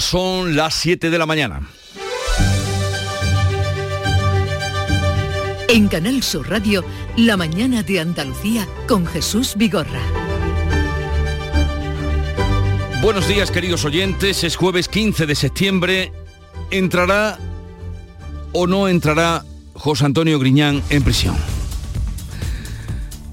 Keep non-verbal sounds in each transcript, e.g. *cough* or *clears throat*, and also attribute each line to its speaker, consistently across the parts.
Speaker 1: son las 7 de la mañana.
Speaker 2: En Canal Sur Radio, La mañana de Andalucía con Jesús Vigorra.
Speaker 1: Buenos días, queridos oyentes. Es jueves 15 de septiembre. ¿Entrará o no entrará José Antonio Griñán en prisión?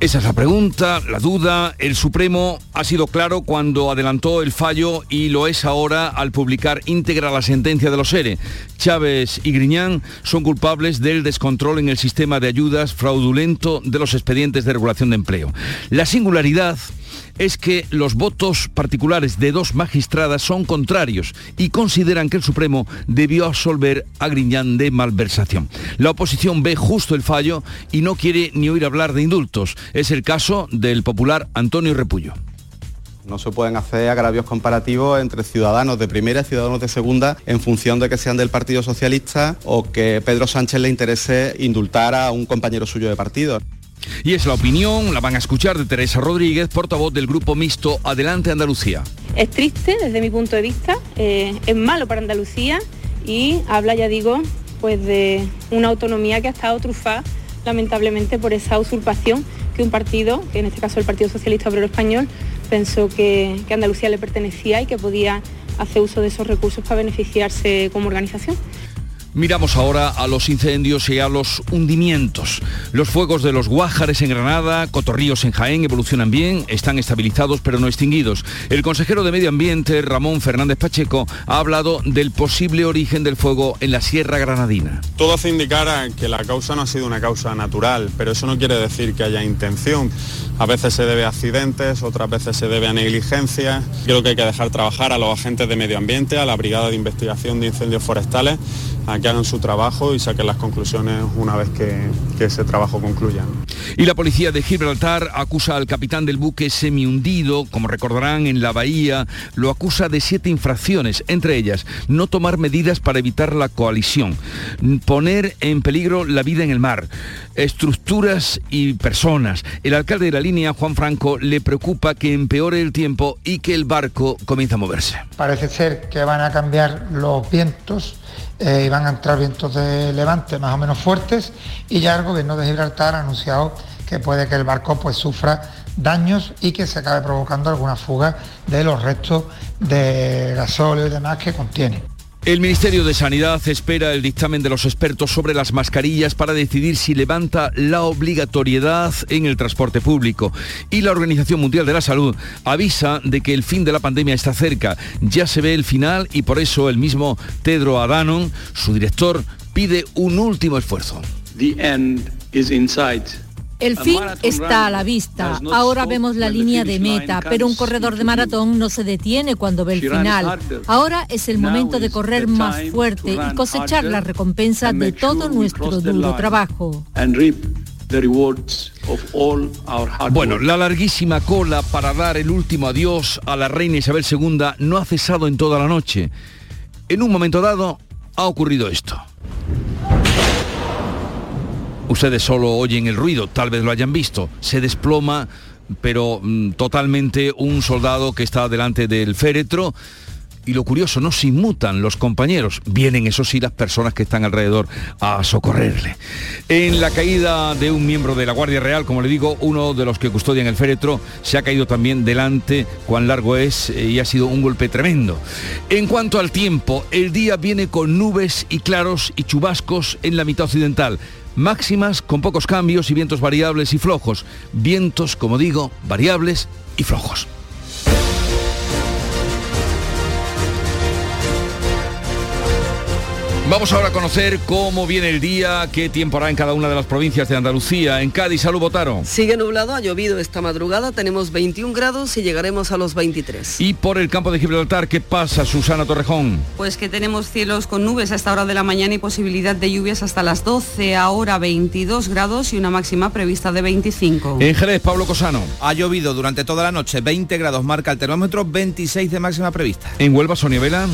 Speaker 1: Esa es la pregunta, la duda. El Supremo ha sido claro cuando adelantó el fallo y lo es ahora al publicar íntegra la sentencia de los ERE. Chávez y Griñán son culpables del descontrol en el sistema de ayudas fraudulento de los expedientes de regulación de empleo. La singularidad es que los votos particulares de dos magistradas son contrarios y consideran que el Supremo debió absolver a Griñán de malversación. La oposición ve justo el fallo y no quiere ni oír hablar de indultos. Es el caso del popular Antonio Repullo.
Speaker 3: No se pueden hacer agravios comparativos entre ciudadanos de primera y ciudadanos de segunda en función de que sean del Partido Socialista o que Pedro Sánchez le interese indultar a un compañero suyo de partido.
Speaker 1: Y es la opinión, la van a escuchar, de Teresa Rodríguez, portavoz del Grupo Mixto Adelante Andalucía.
Speaker 4: Es triste desde mi punto de vista, eh, es malo para Andalucía y habla, ya digo, pues de una autonomía que ha estado trufada lamentablemente por esa usurpación que un partido, que en este caso el Partido Socialista Obrero Español, pensó que, que Andalucía le pertenecía y que podía hacer uso de esos recursos para beneficiarse como organización.
Speaker 1: Miramos ahora a los incendios y a los hundimientos. Los fuegos de los Guájares en Granada, Cotorríos en Jaén evolucionan bien, están estabilizados pero no extinguidos. El consejero de Medio Ambiente, Ramón Fernández Pacheco, ha hablado del posible origen del fuego en la Sierra Granadina.
Speaker 5: Todo hace indicar que la causa no ha sido una causa natural, pero eso no quiere decir que haya intención. A veces se debe a accidentes, otras veces se debe a negligencia. Creo que hay que dejar trabajar a los agentes de medio ambiente, a la Brigada de Investigación de Incendios Forestales, a que hagan su trabajo y saquen las conclusiones una vez que, ese trabajo concluya.
Speaker 1: Y la policía de Gibraltar acusa al capitán del buque semi-hundido, como recordarán en la bahía, lo acusa de siete infracciones, entre ellas no tomar medidas para evitar la coalición, poner en peligro la vida en el mar, estructuras y personas. El alcalde de la línea, Juan Franco, le preocupa que empeore el tiempo y que el barco comience a moverse.
Speaker 6: Parece ser que van a cambiar los vientos eh, y van a entrar vientos de levante más o menos fuertes y ya el gobierno de Gibraltar ha anunciado que puede que el barco pues sufra daños y que se acabe provocando alguna fuga de los restos de gasóleo y demás que contiene.
Speaker 1: El Ministerio de Sanidad espera el dictamen de los expertos sobre las mascarillas para decidir si levanta la obligatoriedad en el transporte público. Y la Organización Mundial de la Salud avisa de que el fin de la pandemia está cerca. Ya se ve el final y por eso el mismo Tedro Adhanom, su director, pide un último esfuerzo.
Speaker 7: El fin está a la vista. Ahora vemos la línea de meta, pero un corredor de maratón no se detiene cuando ve el final. Ahora es el momento de correr más fuerte y cosechar la recompensa de todo nuestro duro trabajo.
Speaker 1: Bueno, la larguísima cola para dar el último adiós a la reina Isabel II no ha cesado en toda la noche. En un momento dado ha ocurrido esto. Ustedes solo oyen el ruido, tal vez lo hayan visto. Se desploma, pero mm, totalmente un soldado que está delante del féretro. Y lo curioso, no se inmutan los compañeros, vienen eso sí las personas que están alrededor a socorrerle. En la caída de un miembro de la Guardia Real, como le digo, uno de los que custodian el féretro se ha caído también delante, cuán largo es, eh, y ha sido un golpe tremendo. En cuanto al tiempo, el día viene con nubes y claros y chubascos en la mitad occidental máximas con pocos cambios y vientos variables y flojos. Vientos, como digo, variables y flojos. Vamos ahora a conocer cómo viene el día, qué tiempo hará en cada una de las provincias de Andalucía. En Cádiz, salud Botaro.
Speaker 8: Sigue nublado, ha llovido esta madrugada, tenemos 21 grados y llegaremos a los 23.
Speaker 1: Y por el campo de Gibraltar, ¿qué pasa, Susana Torrejón?
Speaker 9: Pues que tenemos cielos con nubes a esta hora de la mañana y posibilidad de lluvias hasta las 12, ahora 22 grados y una máxima prevista de 25.
Speaker 1: En Jerez, Pablo Cosano.
Speaker 10: Ha llovido durante toda la noche, 20 grados marca el termómetro, 26 de máxima prevista.
Speaker 1: En Huelva, Sonia Vela.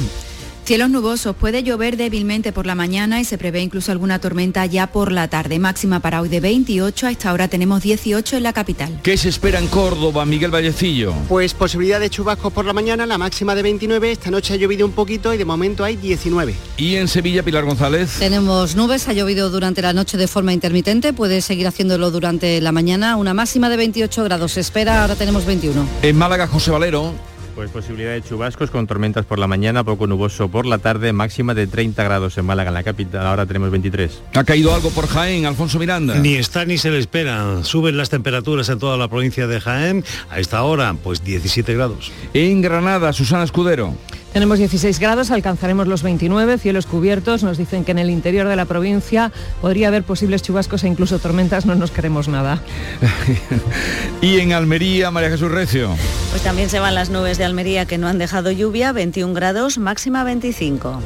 Speaker 10: Cielos nubosos, puede llover débilmente por la mañana y se prevé incluso alguna tormenta ya por la tarde. Máxima para hoy de 28, a esta hora tenemos 18 en la capital.
Speaker 1: ¿Qué se espera en Córdoba, Miguel Vallecillo?
Speaker 11: Pues posibilidad de chubascos por la mañana, la máxima de 29, esta noche ha llovido un poquito y de momento hay 19.
Speaker 1: ¿Y en Sevilla, Pilar González?
Speaker 12: Tenemos nubes, ha llovido durante la noche de forma intermitente, puede seguir haciéndolo durante la mañana, una máxima de 28 grados se espera, ahora tenemos 21.
Speaker 1: En Málaga, José Valero.
Speaker 13: Pues posibilidad de chubascos con tormentas por la mañana, poco nuboso por la tarde, máxima de 30 grados en Málaga, en la capital, ahora tenemos 23.
Speaker 1: ¿Ha caído algo por Jaén, Alfonso Miranda?
Speaker 14: Ni está ni se le espera. Suben las temperaturas en toda la provincia de Jaén. A esta hora, pues 17 grados.
Speaker 1: En Granada, Susana Escudero.
Speaker 15: Tenemos 16 grados, alcanzaremos los 29, cielos cubiertos. Nos dicen que en el interior de la provincia podría haber posibles chubascos e incluso tormentas, no nos queremos nada. *laughs*
Speaker 1: y en Almería, María Jesús Recio.
Speaker 16: Pues también se van las nubes de Almería que no han dejado lluvia, 21 grados, máxima 25.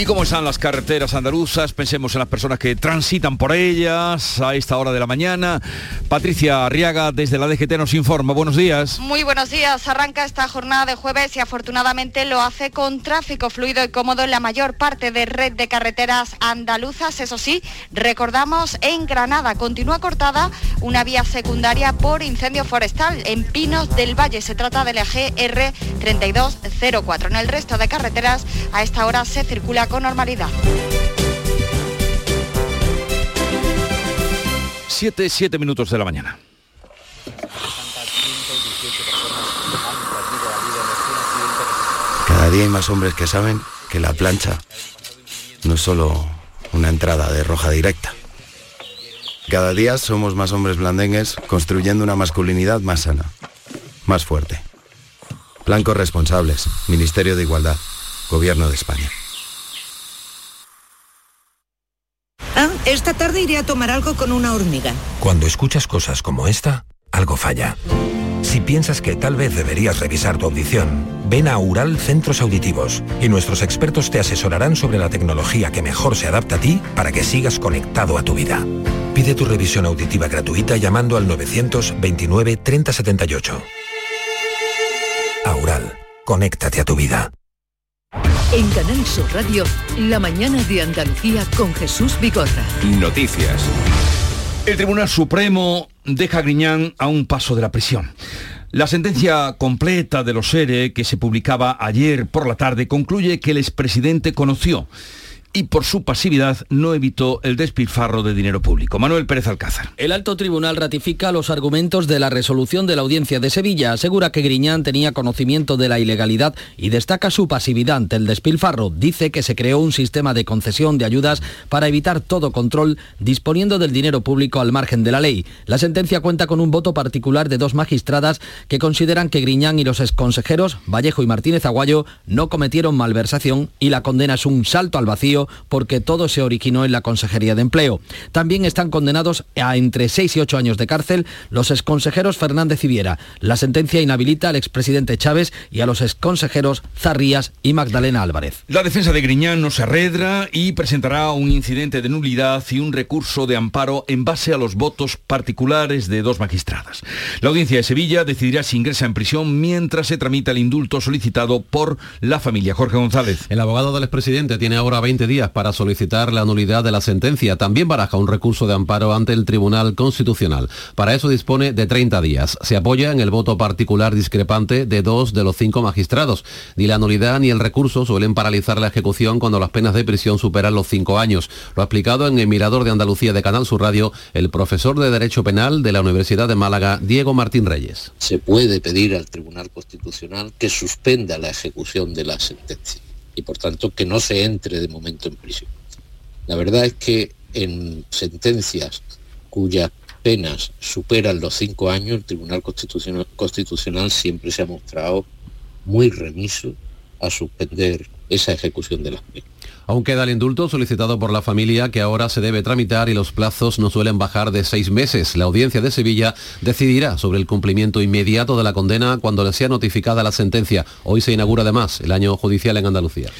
Speaker 1: ¿Y cómo están las carreteras andaluzas? Pensemos en las personas que transitan por ellas a esta hora de la mañana. Patricia Arriaga desde la DGT nos informa. Buenos días.
Speaker 17: Muy buenos días. Arranca esta jornada de jueves y afortunadamente lo hace con tráfico fluido y cómodo en la mayor parte de red de carreteras andaluzas. Eso sí, recordamos en Granada continúa cortada una vía secundaria por incendio forestal en Pinos del Valle. Se trata del eje R3204. En el resto de carreteras a esta hora se circula con normalidad.
Speaker 1: 7, 7 minutos de la mañana.
Speaker 18: Cada día hay más hombres que saben que la plancha no es solo una entrada de roja directa. Cada día somos más hombres blandengues construyendo una masculinidad más sana, más fuerte. Blancos responsables, Ministerio de Igualdad, Gobierno de España.
Speaker 19: Ah, esta tarde iré a tomar algo con una hormiga.
Speaker 20: Cuando escuchas cosas como esta, algo falla. Si piensas que tal vez deberías revisar tu audición, ven a Ural Centros Auditivos y nuestros expertos te asesorarán sobre la tecnología que mejor se adapta a ti para que sigas conectado a tu vida. Pide tu revisión auditiva gratuita llamando al 929 3078. Aural, conéctate a tu vida.
Speaker 2: En Canal Sur Radio, la mañana de Andalucía con Jesús Bigorra.
Speaker 1: Noticias. El Tribunal Supremo deja a Griñán a un paso de la prisión. La sentencia completa de los SERE que se publicaba ayer por la tarde concluye que el expresidente conoció y por su pasividad no evitó el despilfarro de dinero público. Manuel Pérez Alcázar.
Speaker 21: El alto tribunal ratifica los argumentos de la resolución de la audiencia de Sevilla. Asegura que Griñán tenía conocimiento de la ilegalidad y destaca su pasividad ante el despilfarro. Dice que se creó un sistema de concesión de ayudas para evitar todo control, disponiendo del dinero público al margen de la ley. La sentencia cuenta con un voto particular de dos magistradas que consideran que Griñán y los exconsejeros, Vallejo y Martínez Aguayo, no cometieron malversación y la condena es un salto al vacío porque todo se originó en la Consejería de Empleo. También están condenados a entre 6 y 8 años de cárcel los exconsejeros Fernández y Viera. La sentencia inhabilita al expresidente Chávez y a los exconsejeros Zarrías y Magdalena Álvarez.
Speaker 1: La defensa de Griñán no se arredra y presentará un incidente de nulidad y un recurso de amparo en base a los votos particulares de dos magistradas. La audiencia de Sevilla decidirá si ingresa en prisión mientras se tramita el indulto solicitado por la familia Jorge González.
Speaker 22: El abogado del expresidente tiene ahora 20 días para solicitar la nulidad de la sentencia. También baraja un recurso de amparo ante el Tribunal Constitucional. Para eso dispone de 30 días. Se apoya en el voto particular discrepante de dos de los cinco magistrados. Ni la nulidad ni el recurso suelen paralizar la ejecución cuando las penas de prisión superan los cinco años. Lo ha explicado en el Mirador de Andalucía de Canal Sur Radio el profesor de Derecho Penal de la Universidad de Málaga, Diego Martín Reyes.
Speaker 23: Se puede pedir al Tribunal Constitucional que suspenda la ejecución de la sentencia y por tanto que no se entre de momento en prisión. La verdad es que en sentencias cuyas penas superan los cinco años, el Tribunal Constitucional, Constitucional siempre se ha mostrado muy remiso a suspender esa ejecución de las penas.
Speaker 22: Aún queda el indulto solicitado por la familia que ahora se debe tramitar y los plazos no suelen bajar de seis meses. La audiencia de Sevilla decidirá sobre el cumplimiento inmediato de la condena cuando le sea notificada la sentencia. Hoy se inaugura además el año judicial en Andalucía.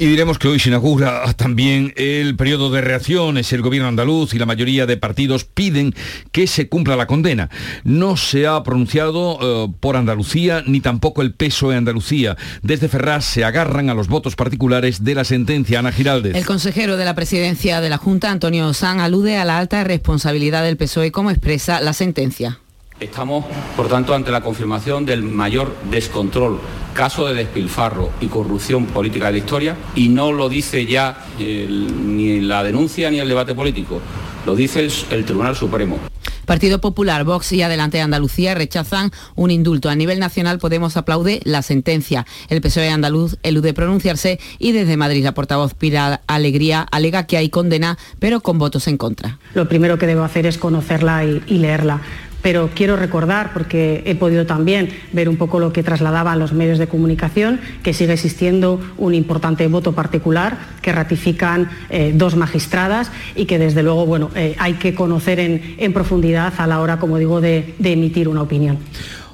Speaker 1: Y diremos que hoy se inaugura también el periodo de reacciones. El gobierno andaluz y la mayoría de partidos piden que se cumpla la condena. No se ha pronunciado eh, por Andalucía ni tampoco el PSOE Andalucía. Desde Ferraz se agarran a los votos particulares de la sentencia. Ana Giraldez.
Speaker 24: El consejero de la presidencia de la Junta, Antonio San, alude a la alta responsabilidad del PSOE como expresa la sentencia.
Speaker 25: Estamos, por tanto, ante la confirmación del mayor descontrol, caso de despilfarro y corrupción política de la historia, y no lo dice ya ni la denuncia ni el debate político, lo dice el, Tribunal Supremo.
Speaker 24: Partido Popular, Vox y Adelante Andalucía rechazan un indulto. A nivel nacional Podemos aplaude la sentencia. El PSOE andaluz elude pronunciarse y desde Madrid la portavoz Pira Alegría alega que hay condena, pero con votos en contra.
Speaker 26: Lo primero que debo hacer es conocerla y leerla pero quiero recordar, porque he podido también ver un poco lo que trasladaban los medios de comunicación, que sigue existiendo un importante voto particular que ratifican eh, dos magistradas y que desde luego bueno, eh, hay que conocer en, profundidad a la hora, como digo, de emitir una opinión.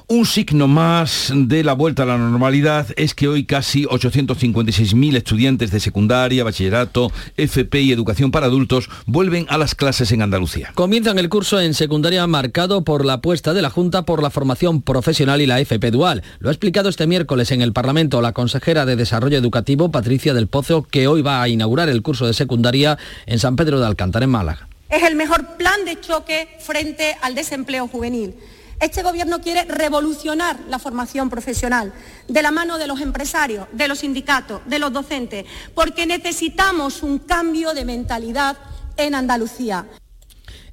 Speaker 1: Un signo más de la vuelta a la normalidad es que hoy casi 856.000 estudiantes de secundaria, bachillerato, FP y educación para adultos vuelven a las clases en Andalucía.
Speaker 21: Comienzan el curso en secundaria marcado por la apuesta de la Junta por la formación profesional y la FP dual. Lo ha explicado este miércoles en el Parlamento la consejera de Desarrollo Educativo, Patricia del Pozo, que hoy va a inaugurar el curso de secundaria en San Pedro de Alcántara, en Málaga.
Speaker 27: Es el mejor plan de choque frente al desempleo juvenil este Gobierno quiere revolucionar la formación profesional de la mano de los empresarios, de los sindicatos, de los docentes, porque necesitamos un cambio de mentalidad en Andalucía.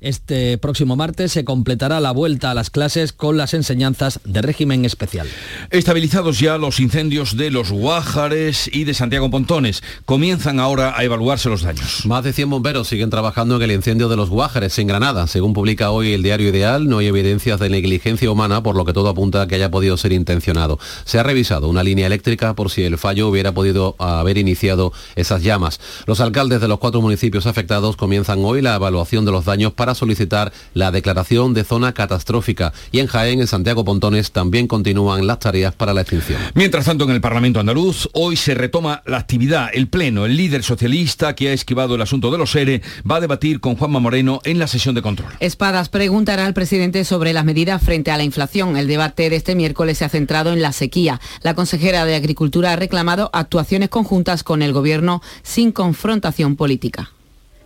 Speaker 21: Este próximo martes se completará la vuelta a las clases con las enseñanzas de régimen especial.
Speaker 1: Estabilizados ya los incendios de los Guájares y de Santiago Pontones, comienzan ahora a evaluarse los daños.
Speaker 22: Más de 100 bomberos siguen trabajando en el incendio de los Guájares en Granada. Según publica hoy el diario Ideal, no hay evidencias de negligencia humana, por lo que todo apunta a que haya podido ser intencionado. Se ha revisado una línea eléctrica por si el fallo hubiera podido haber iniciado esas llamas. Los alcaldes de los cuatro municipios afectados comienzan hoy la evaluación de los daños para solicitar la declaración de zona catastrófica y en Jaén, en Santiago Pontones, también continúan las tareas para la extinción.
Speaker 1: Mientras tanto, en el Parlamento andaluz, hoy se retoma la actividad. El Pleno, el líder socialista que ha esquivado el asunto de los ERE, va a debatir con Juanma Moreno en la sesión de control.
Speaker 24: Espadas preguntará al presidente sobre las medidas frente a la inflación. El debate de este miércoles se ha centrado en la sequía. La consejera de Agricultura ha reclamado actuaciones conjuntas con el Gobierno sin confrontación política.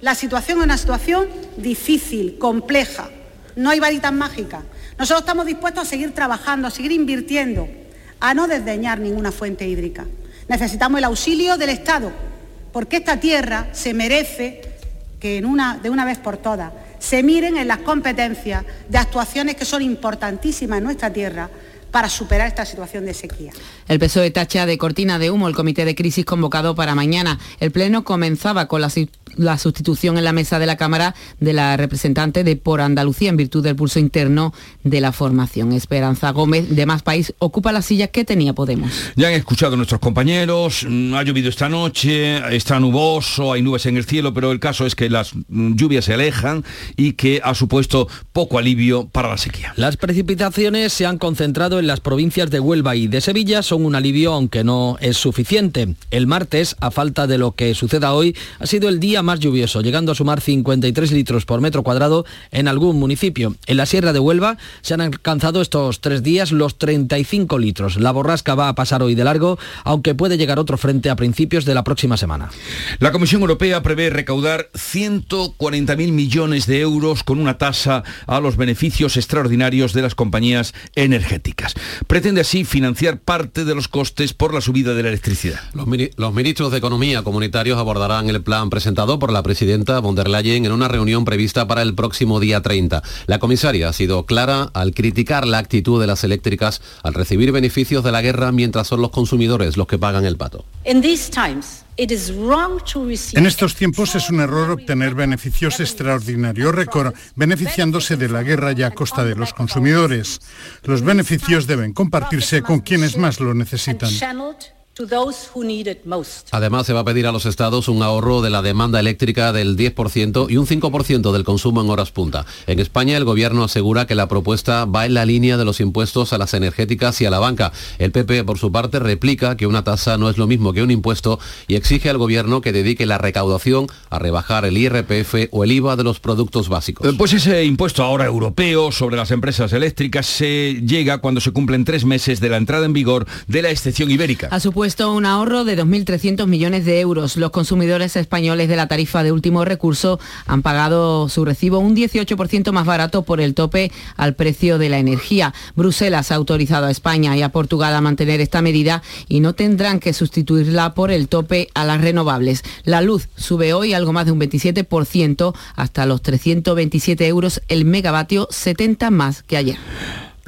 Speaker 27: La situación es una situación difícil, compleja. No hay varitas mágicas. Nosotros estamos dispuestos a seguir trabajando, a seguir invirtiendo, a no desdeñar ninguna fuente hídrica. Necesitamos el auxilio del Estado, porque esta tierra se merece que de una vez por todas se miren en las competencias de actuaciones que son importantísimas en nuestra tierra para superar esta situación de sequía.
Speaker 24: El PSOE tacha de cortina de humo el comité de crisis convocado para mañana. El Pleno comenzaba con la, sustitución en la mesa de la Cámara de la representante de Por Andalucía en virtud del pulso interno de la formación. Esperanza Gómez, de Más País, ocupa la silla que tenía Podemos.
Speaker 1: Ya han escuchado nuestros compañeros, mm, ha llovido esta noche, está nuboso, hay nubes en el cielo, pero el caso es que las mm, lluvias se alejan y que ha supuesto poco alivio para la sequía.
Speaker 21: Las precipitaciones se han concentrado en las provincias de Huelva y de Sevilla son un alivio aunque no es suficiente. El martes, a falta de lo que suceda hoy, ha sido el día más lluvioso, llegando a sumar 53 litros por metro cuadrado en algún municipio. En la Sierra de Huelva se han alcanzado estos tres días los 35 litros. La borrasca va a pasar hoy de largo, aunque puede llegar otro frente a principios de la próxima semana.
Speaker 1: La Comisión Europea prevé recaudar 140.000 millones de euros con una tasa a los beneficios extraordinarios de las compañías energéticas. Pretende así financiar parte de los costes por la subida de la electricidad.
Speaker 22: Los, ministros de Economía comunitarios abordarán el plan presentado por la presidenta von der Leyen en una reunión prevista para el próximo día 30. La comisaria ha sido clara al criticar la actitud de las eléctricas al recibir beneficios de la guerra mientras son los consumidores los que pagan el pato.
Speaker 28: En estos tiempos es un error obtener beneficios extraordinarios récord, beneficiándose de la guerra y a costa de los consumidores. Los beneficios deben compartirse con quienes más lo necesitan.
Speaker 22: Además, se va a pedir a los estados un ahorro de la demanda eléctrica del 10% y un 5% del consumo en horas punta. En España, el gobierno asegura que la propuesta va en la línea de los impuestos a las energéticas y a la banca. El PP, por su parte, replica que una tasa no es lo mismo que un impuesto y exige al gobierno que dedique la recaudación a rebajar el IRPF o el IVA de los productos básicos.
Speaker 1: Eh, Pues ese impuesto ahora europeo sobre las empresas eléctricas se llega cuando se cumplen tres meses de la entrada en vigor de la excepción ibérica.
Speaker 24: Ha supuesto un ahorro de 2.300 millones de euros. Los consumidores españoles de la tarifa de último recurso han pagado su recibo un 18% más barato por el tope al precio de la energía. Bruselas ha autorizado a España y a Portugal a mantener esta medida y no tendrán que sustituirla por el tope a las renovables. La luz sube hoy algo más de un 27% hasta los 327 euros el megavatio, 70 más que ayer.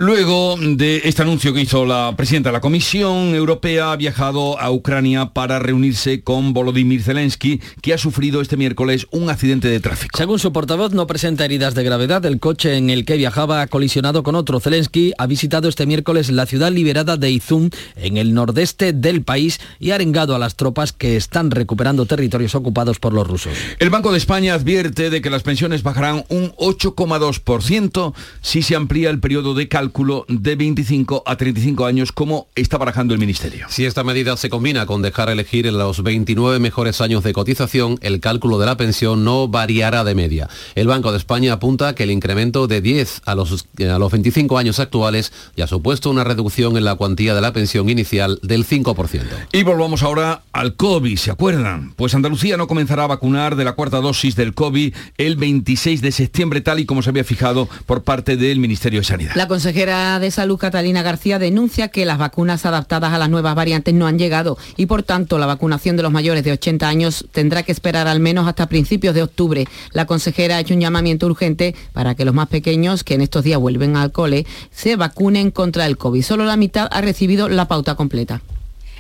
Speaker 1: Luego de este anuncio que hizo la presidenta de la Comisión Europea, ha viajado a Ucrania para reunirse con Volodymyr Zelensky, que ha sufrido este miércoles un accidente de tráfico.
Speaker 21: Según su portavoz, no presenta heridas de gravedad. El coche en el que viajaba ha colisionado con otro. Zelensky ha visitado este miércoles la ciudad liberada de Izum, en el nordeste del país, y ha arengado a las tropas que están recuperando territorios ocupados por los rusos.
Speaker 1: El Banco de España advierte de que las pensiones bajarán un 8,2% si se amplía el periodo de cálculo de 25 a 35 años como está barajando el Ministerio.
Speaker 22: Si esta medida se combina con dejar elegir en los 29 mejores años de cotización, el cálculo de la pensión no variará de media. El Banco de España apunta que el incremento de 10 a los, a los 25 años actuales ya ha supuesto una reducción en la cuantía de la pensión inicial del 5%.
Speaker 1: Y volvamos ahora al COVID, ¿se acuerdan? Pues Andalucía no comenzará a vacunar de la cuarta dosis del COVID el 26 de septiembre, tal y como se había fijado por parte del Ministerio de Sanidad.
Speaker 24: La consejera de Salud, Catalina García, denuncia que las vacunas adaptadas a las nuevas variantes no han llegado y, por tanto, la vacunación de los mayores de 80 años tendrá que esperar al menos hasta principios de octubre. La consejera ha hecho un llamamiento urgente para que los más pequeños, que en estos días vuelven al cole, se vacunen contra el COVID. Solo la mitad ha recibido la pauta completa.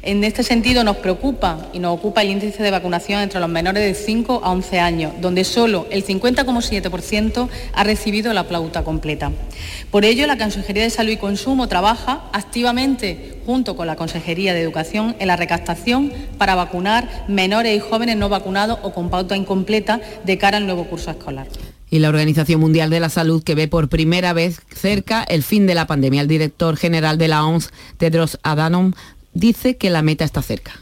Speaker 29: En este sentido nos preocupa y nos ocupa el índice de vacunación entre los menores de 5 a 11 años, donde solo el 50,7% ha recibido la pauta completa. Por ello, la Consejería de Salud y Consumo trabaja activamente junto con la Consejería de Educación en la recaptación para vacunar menores y jóvenes no vacunados o con pauta incompleta de cara al nuevo curso escolar
Speaker 24: y la Organización Mundial de la Salud que ve por primera vez cerca el fin de la pandemia. El director general de la OMS, Tedros Adhanom, dice que la meta está cerca.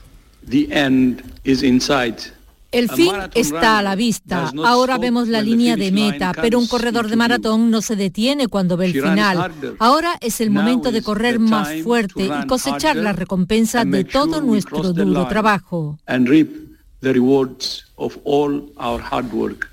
Speaker 30: El fin está a la vista. Ahora vemos la línea de meta, pero un corredor de maratón no se detiene cuando ve el final. Ahora es el momento de correr más fuerte y cosechar la recompensa de todo nuestro duro trabajo.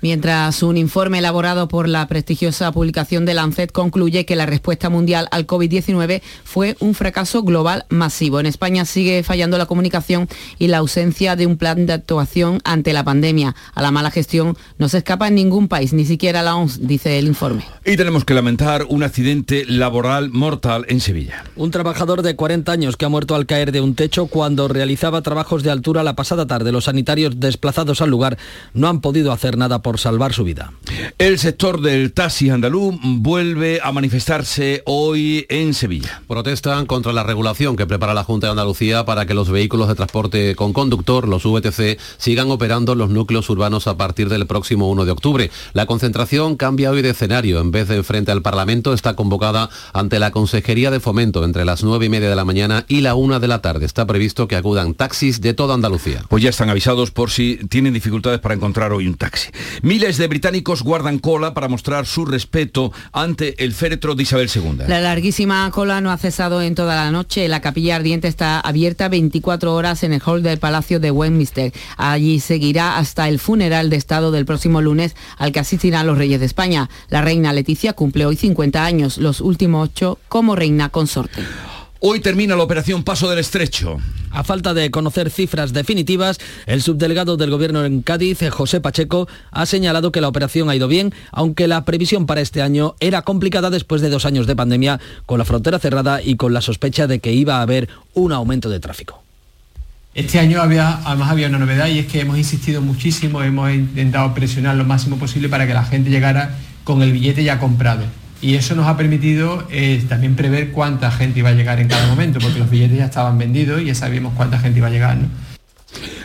Speaker 24: Mientras un informe elaborado por la prestigiosa publicación de Lancet concluye que la respuesta mundial al COVID-19 fue un fracaso global masivo. En España sigue fallando la comunicación y la ausencia de un plan de actuación ante la pandemia. A la mala gestión no se escapa en ningún país, ni siquiera la OMS, dice el informe.
Speaker 1: Y tenemos que lamentar un accidente laboral mortal en Sevilla.
Speaker 21: Un trabajador de 40 años que ha muerto al caer de un techo cuando realizaba trabajos de altura la pasada tarde. Los sanitarios desplazados al lugar no han podido hacer nada por salvar su vida.
Speaker 1: El sector del taxi andaluz vuelve a manifestarse hoy en Sevilla.
Speaker 22: Protestan contra la regulación que prepara la Junta de Andalucía para que los vehículos de transporte con conductor, los VTC, sigan operando en los núcleos urbanos a partir del próximo 1 de octubre. La concentración cambia hoy de escenario. En vez de frente al Parlamento, está convocada ante la Consejería de Fomento entre las 9 y media de la mañana y la 1 de la tarde. Está previsto que acudan taxis de toda Andalucía.
Speaker 1: Pues ya están avisados por si tienen dificultades para encontrar hoy un taxi. Miles de británicos guardan cola para mostrar su respeto ante el féretro de Isabel II.
Speaker 24: La larguísima cola no ha cesado en toda la noche. La capilla ardiente está abierta 24 horas en el hall del Palacio de Westminster. Allí seguirá hasta el funeral de Estado del próximo lunes al que asistirán los reyes de España. La reina Leticia cumple hoy 50 años, los últimos ocho como reina consorte.
Speaker 1: Hoy termina la operación Paso del Estrecho.
Speaker 21: A falta de conocer cifras definitivas, el subdelegado del Gobierno en Cádiz, José Pacheco, ha señalado que la operación ha ido bien, aunque la previsión para este año era complicada después de dos años de pandemia, con la frontera cerrada y con la sospecha de que iba a haber un aumento de tráfico.
Speaker 31: Este año había, además había una novedad y es que hemos insistido muchísimo, hemos intentado presionar lo máximo posible para que la gente llegara con el billete ya comprado y eso nos ha permitido eh, también prever cuánta gente iba a llegar en cada momento, porque los billetes ya estaban vendidos y ya sabíamos cuánta gente iba a llegar.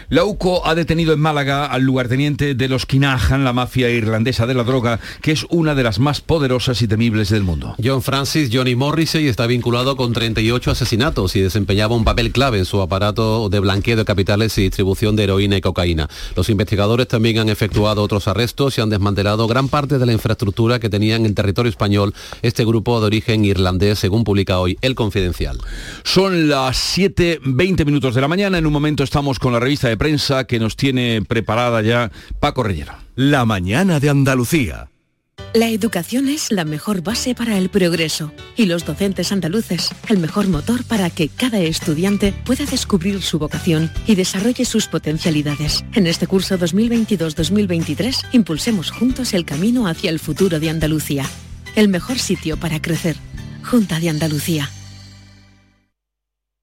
Speaker 1: La UCO ha detenido en Málaga al lugarteniente de los Kinahan, la mafia irlandesa de la droga, que es una de las más poderosas y temibles del mundo.
Speaker 22: John Francis Johnny Morrissey está vinculado con 38 asesinatos y desempeñaba un papel clave en su aparato de blanqueo de capitales y distribución de heroína y cocaína. Los investigadores también han efectuado otros arrestos y han desmantelado gran parte de la infraestructura que tenía en el territorio español este grupo de origen irlandés, según publica hoy El Confidencial.
Speaker 1: Son las 7.20 minutos de la mañana. En un momento estamos con la revista de prensa que nos tiene preparada ya Paco Rellero.
Speaker 32: La mañana de Andalucía.
Speaker 33: La educación es la mejor base para el progreso y los docentes andaluces el mejor motor para que cada estudiante pueda descubrir su vocación y desarrolle sus potencialidades. En este curso 2022-2023 impulsemos juntos el camino hacia el futuro de Andalucía. El mejor sitio para crecer. Junta de Andalucía.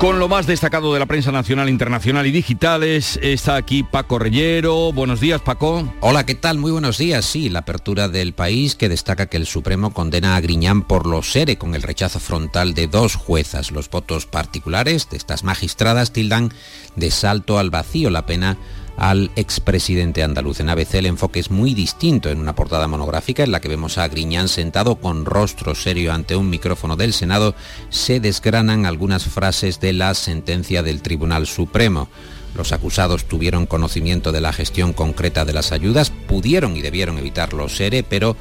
Speaker 1: Con lo más destacado de la prensa nacional, internacional y digitales, está aquí Paco Reyero. Buenos días, Paco.
Speaker 34: Hola, ¿qué tal? Muy buenos días. Sí, la apertura del país que destaca que el Supremo condena a Griñán por los SERE con el rechazo frontal de dos juezas. Los votos particulares de estas magistradas tildan de salto al vacío la pena al expresidente andaluz. En ABC el enfoque es muy distinto en una portada monográfica en la que vemos a Griñán sentado con rostro serio ante un micrófono del Senado. Se desgranan algunas frases de la sentencia del Tribunal Supremo. Los acusados tuvieron conocimiento de la gestión concreta de las ayudas, pudieron y debieron evitar los SERE, pero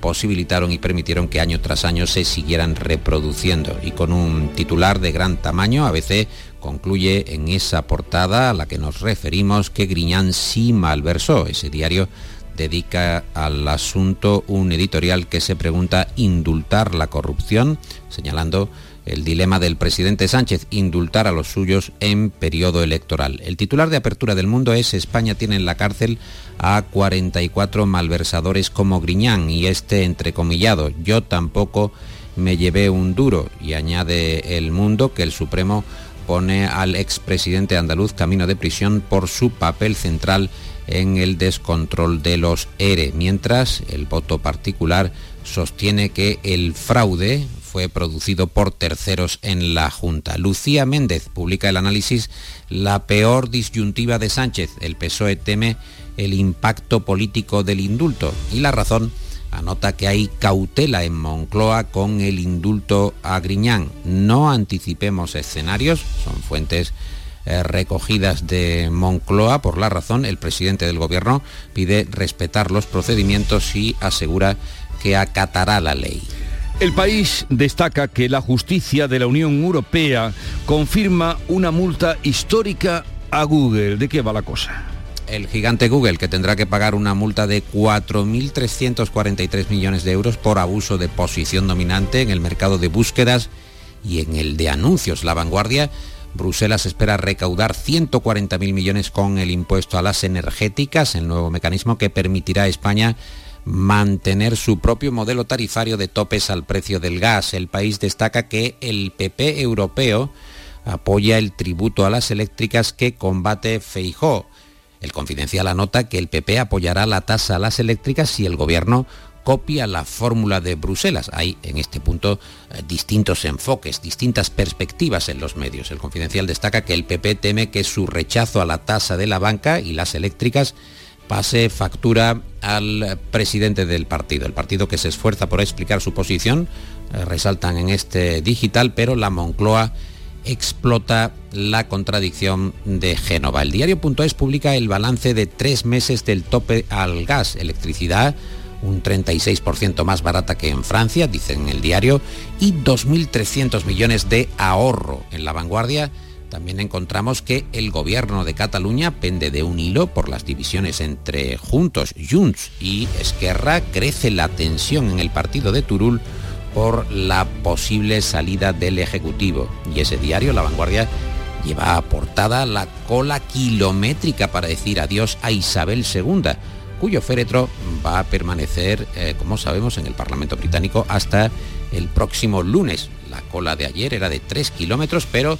Speaker 34: posibilitaron y permitieron que año tras año se siguieran reproduciendo. Y con un titular de gran tamaño, ABC concluye en esa portada a la que nos referimos que Griñán sí malversó. Ese diario dedica al asunto un editorial que se pregunta indultar la corrupción, señalando el dilema del presidente Sánchez, indultar a los suyos en periodo electoral. El titular de apertura del mundo es España tiene en la cárcel a 44 malversadores como Griñán y este entrecomillado, yo tampoco me llevé un duro y añade el mundo que el Supremo pone al expresidente andaluz camino de prisión por su papel central en el descontrol de los ERE, mientras el voto particular sostiene que el fraude fue producido por terceros en la Junta. Lucía Méndez publica el análisis La peor disyuntiva de Sánchez. El PSOE teme el impacto político del indulto y la razón anota que hay cautela en Moncloa con el indulto a Griñán. No anticipemos escenarios, son fuentes eh, recogidas de Moncloa. Por la razón, el presidente del gobierno pide respetar los procedimientos y asegura que acatará la ley.
Speaker 1: El país destaca que la justicia de la Unión Europea confirma una multa histórica a Google. ¿De qué va la cosa?
Speaker 34: El gigante Google, que tendrá que pagar una multa de 4.343 millones de euros por abuso de posición dominante en el mercado de búsquedas y en el de anuncios. La vanguardia, Bruselas espera recaudar 140.000 millones con el impuesto a las energéticas, el nuevo mecanismo que permitirá a España mantener su propio modelo tarifario de topes al precio del gas. El país destaca que el PP europeo apoya el tributo a las eléctricas que combate Feijó. El confidencial anota que el PP apoyará la tasa a las eléctricas si el gobierno copia la fórmula de Bruselas. Hay en este punto eh, distintos enfoques, distintas perspectivas en los medios. El confidencial destaca que el PP teme que su rechazo a la tasa de la banca y las eléctricas pase factura al presidente del partido. El partido que se esfuerza por explicar su posición, eh, resaltan en este digital, pero la Moncloa explota la contradicción de Génova. El diario.es publica el balance de tres meses del tope al gas, electricidad, un 36% más barata que en Francia, dicen en el diario, y 2.300 millones de ahorro. En la vanguardia también encontramos que el gobierno de Cataluña pende de un hilo por las divisiones entre Juntos, Junts y Esquerra. Crece la tensión en el partido de Turul por la posible salida del Ejecutivo. Y ese diario, La Vanguardia, lleva aportada la cola kilométrica para decir adiós a Isabel II, cuyo féretro va a permanecer, eh, como sabemos, en el Parlamento británico hasta el próximo lunes. La cola de ayer era de 3 kilómetros, pero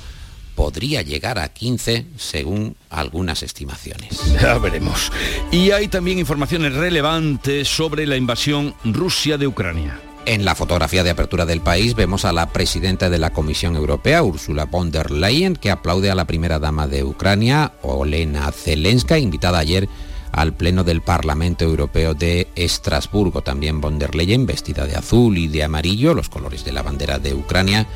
Speaker 34: podría llegar a 15 según algunas estimaciones. *laughs*
Speaker 1: Ya veremos. Y hay también informaciones relevantes sobre la invasión Rusia de Ucrania.
Speaker 34: En la fotografía de apertura del país vemos a la presidenta de la Comisión Europea, Ursula von der Leyen, que aplaude a la primera dama de Ucrania, Olena Zelenska, invitada ayer al Pleno del Parlamento Europeo de Estrasburgo. También von der Leyen, vestida de azul y de amarillo, los colores de la bandera de Ucrania,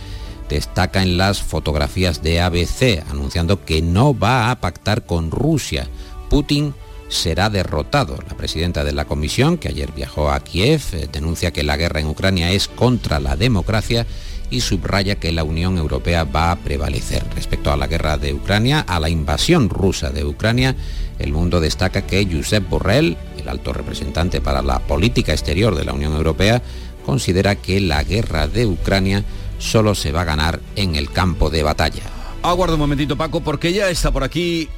Speaker 34: destaca en las fotografías de ABC, anunciando que no va a pactar con Rusia. Putin será derrotado. La presidenta de la comisión, que ayer viajó a Kiev, eh, denuncia que la guerra en Ucrania es contra la democracia y subraya que la Unión Europea va a prevalecer. Respecto a la guerra de Ucrania, a la invasión rusa de Ucrania, el mundo destaca que Josep Borrell, el alto representante para la política exterior de la Unión Europea, considera que la guerra de Ucrania solo se va a ganar en el campo de batalla.
Speaker 1: Aguarda un momentito Paco porque ya está por aquí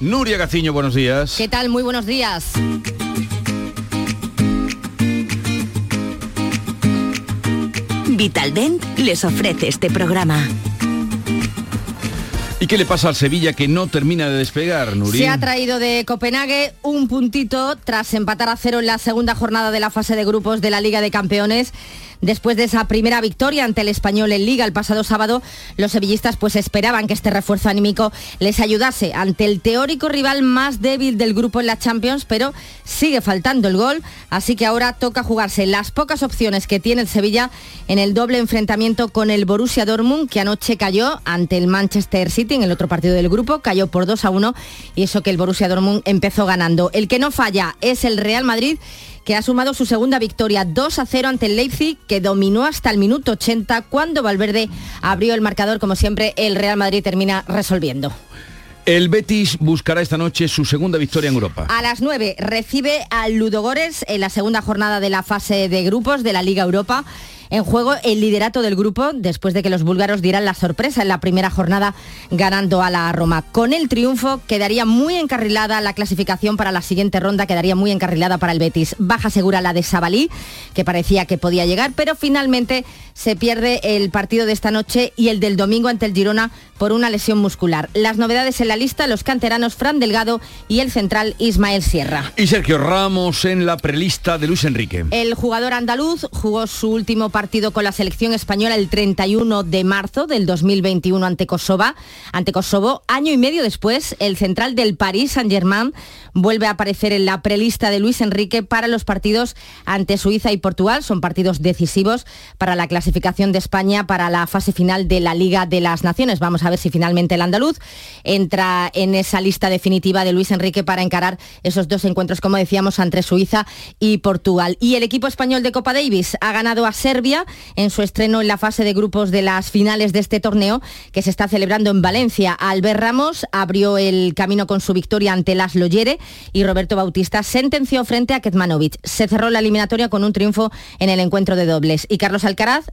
Speaker 1: Nuria Gaciño, buenos días.
Speaker 35: ¿Qué tal? Muy buenos días.
Speaker 33: Vitaldent les ofrece este programa.
Speaker 1: ¿Y qué le pasa al Sevilla que no termina de despegar, Nuria?
Speaker 35: Se ha traído de Copenhague un puntito tras empatar a cero en la segunda jornada de la fase de grupos de la Liga de Campeones Después de esa primera victoria ante el español en Liga el pasado sábado, los sevillistas pues esperaban que este refuerzo anímico les ayudase ante el teórico rival más débil del grupo en la Champions, pero sigue faltando el gol, así que ahora toca jugarse las pocas opciones que tiene el Sevilla en el doble enfrentamiento con el Borussia Dortmund, que anoche cayó ante el Manchester City en el otro partido del grupo, cayó por 2 a 1 y eso que el Borussia Dortmund empezó ganando. El que no falla es el Real Madrid que ha sumado su segunda victoria 2 a 0 ante el Leipzig, que dominó hasta el minuto 80 cuando Valverde abrió el marcador. Como siempre, el Real Madrid termina resolviendo.
Speaker 1: El Betis buscará esta noche su segunda victoria en Europa.
Speaker 35: A las 9 recibe al Ludogores en la segunda jornada de la fase de grupos de la Liga Europa en juego el liderato del grupo después de que los búlgaros dieran la sorpresa en la primera jornada ganando a la Roma. Con el triunfo quedaría muy encarrilada la clasificación para la siguiente ronda, quedaría muy encarrilada para el Betis. Baja segura la de Sabalí, que parecía que podía llegar, pero finalmente se pierde el partido de esta noche y el del domingo ante el Girona por una lesión muscular. Las novedades en la lista, los canteranos Fran Delgado y el central Ismael Sierra.
Speaker 1: Y Sergio Ramos en la prelista de Luis Enrique.
Speaker 35: El jugador andaluz jugó su último partido con la selección española el 31 de marzo del 2021 ante Kosovo. Ante Kosovo, año y medio después, el central del Paris Saint-Germain vuelve a aparecer en la prelista de Luis Enrique para los partidos ante Suiza y Portugal. Son partidos decisivos para la clasificación de España para la fase final de la Liga de las Naciones. Vamos a ver si finalmente el andaluz entra en esa lista definitiva de Luis Enrique para encarar esos dos encuentros, como decíamos, entre Suiza y Portugal. Y el equipo español de Copa Davis ha ganado a Serbia en su estreno en la fase de grupos de las finales de este torneo que se está celebrando en Valencia. Albert Ramos abrió el camino con su victoria ante Las Loyere y Roberto Bautista sentenció frente a Ketmanovic. Se cerró la eliminatoria con un triunfo en el encuentro de dobles y Carlos Alcaraz,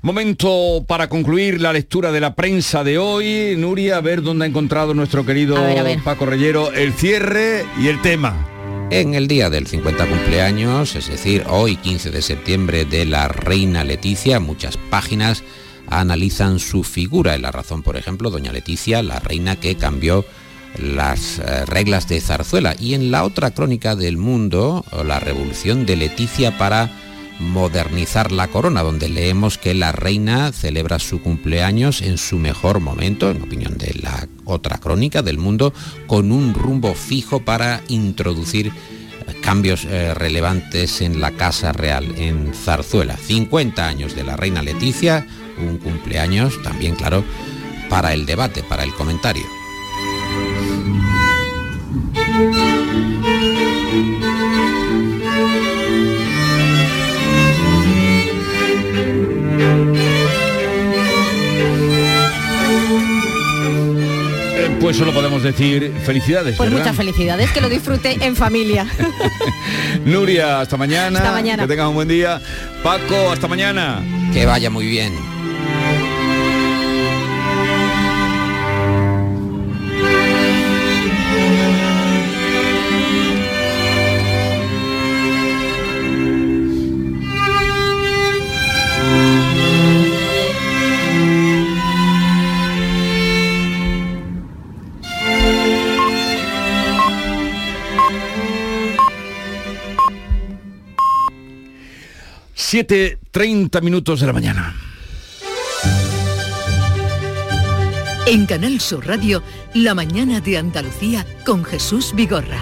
Speaker 1: Momento para concluir la lectura de la prensa de hoy. Nuria, a ver dónde ha encontrado nuestro querido Paco Reyero el cierre y el tema.
Speaker 34: En el día del 50 cumpleaños, es decir, hoy 15 de septiembre de la reina Leticia, muchas páginas analizan su figura. En la razón, por ejemplo, doña Leticia, la reina que cambió las eh, reglas de zarzuela. Y en la otra crónica del mundo, la revolución de Leticia para modernizar la corona, donde leemos que la reina celebra su cumpleaños en su mejor momento, en opinión de la otra crónica del mundo, con un rumbo fijo para introducir cambios eh, relevantes en la Casa Real, en Zarzuela. 50 años de la reina Leticia, un cumpleaños también, claro, para el debate, para el comentario.
Speaker 1: Eh, pues solo podemos decir felicidades.
Speaker 35: Pues muchas felicidades, que lo disfrute en familia. *laughs*
Speaker 1: Nuria, hasta mañana.
Speaker 35: Hasta mañana.
Speaker 1: Que tengas un buen día. Paco, hasta mañana.
Speaker 34: Que vaya muy bien.
Speaker 1: Siete, treinta minutos de la mañana.
Speaker 2: En Canal Sur Radio, La mañana de Andalucía con Jesús Vigorra.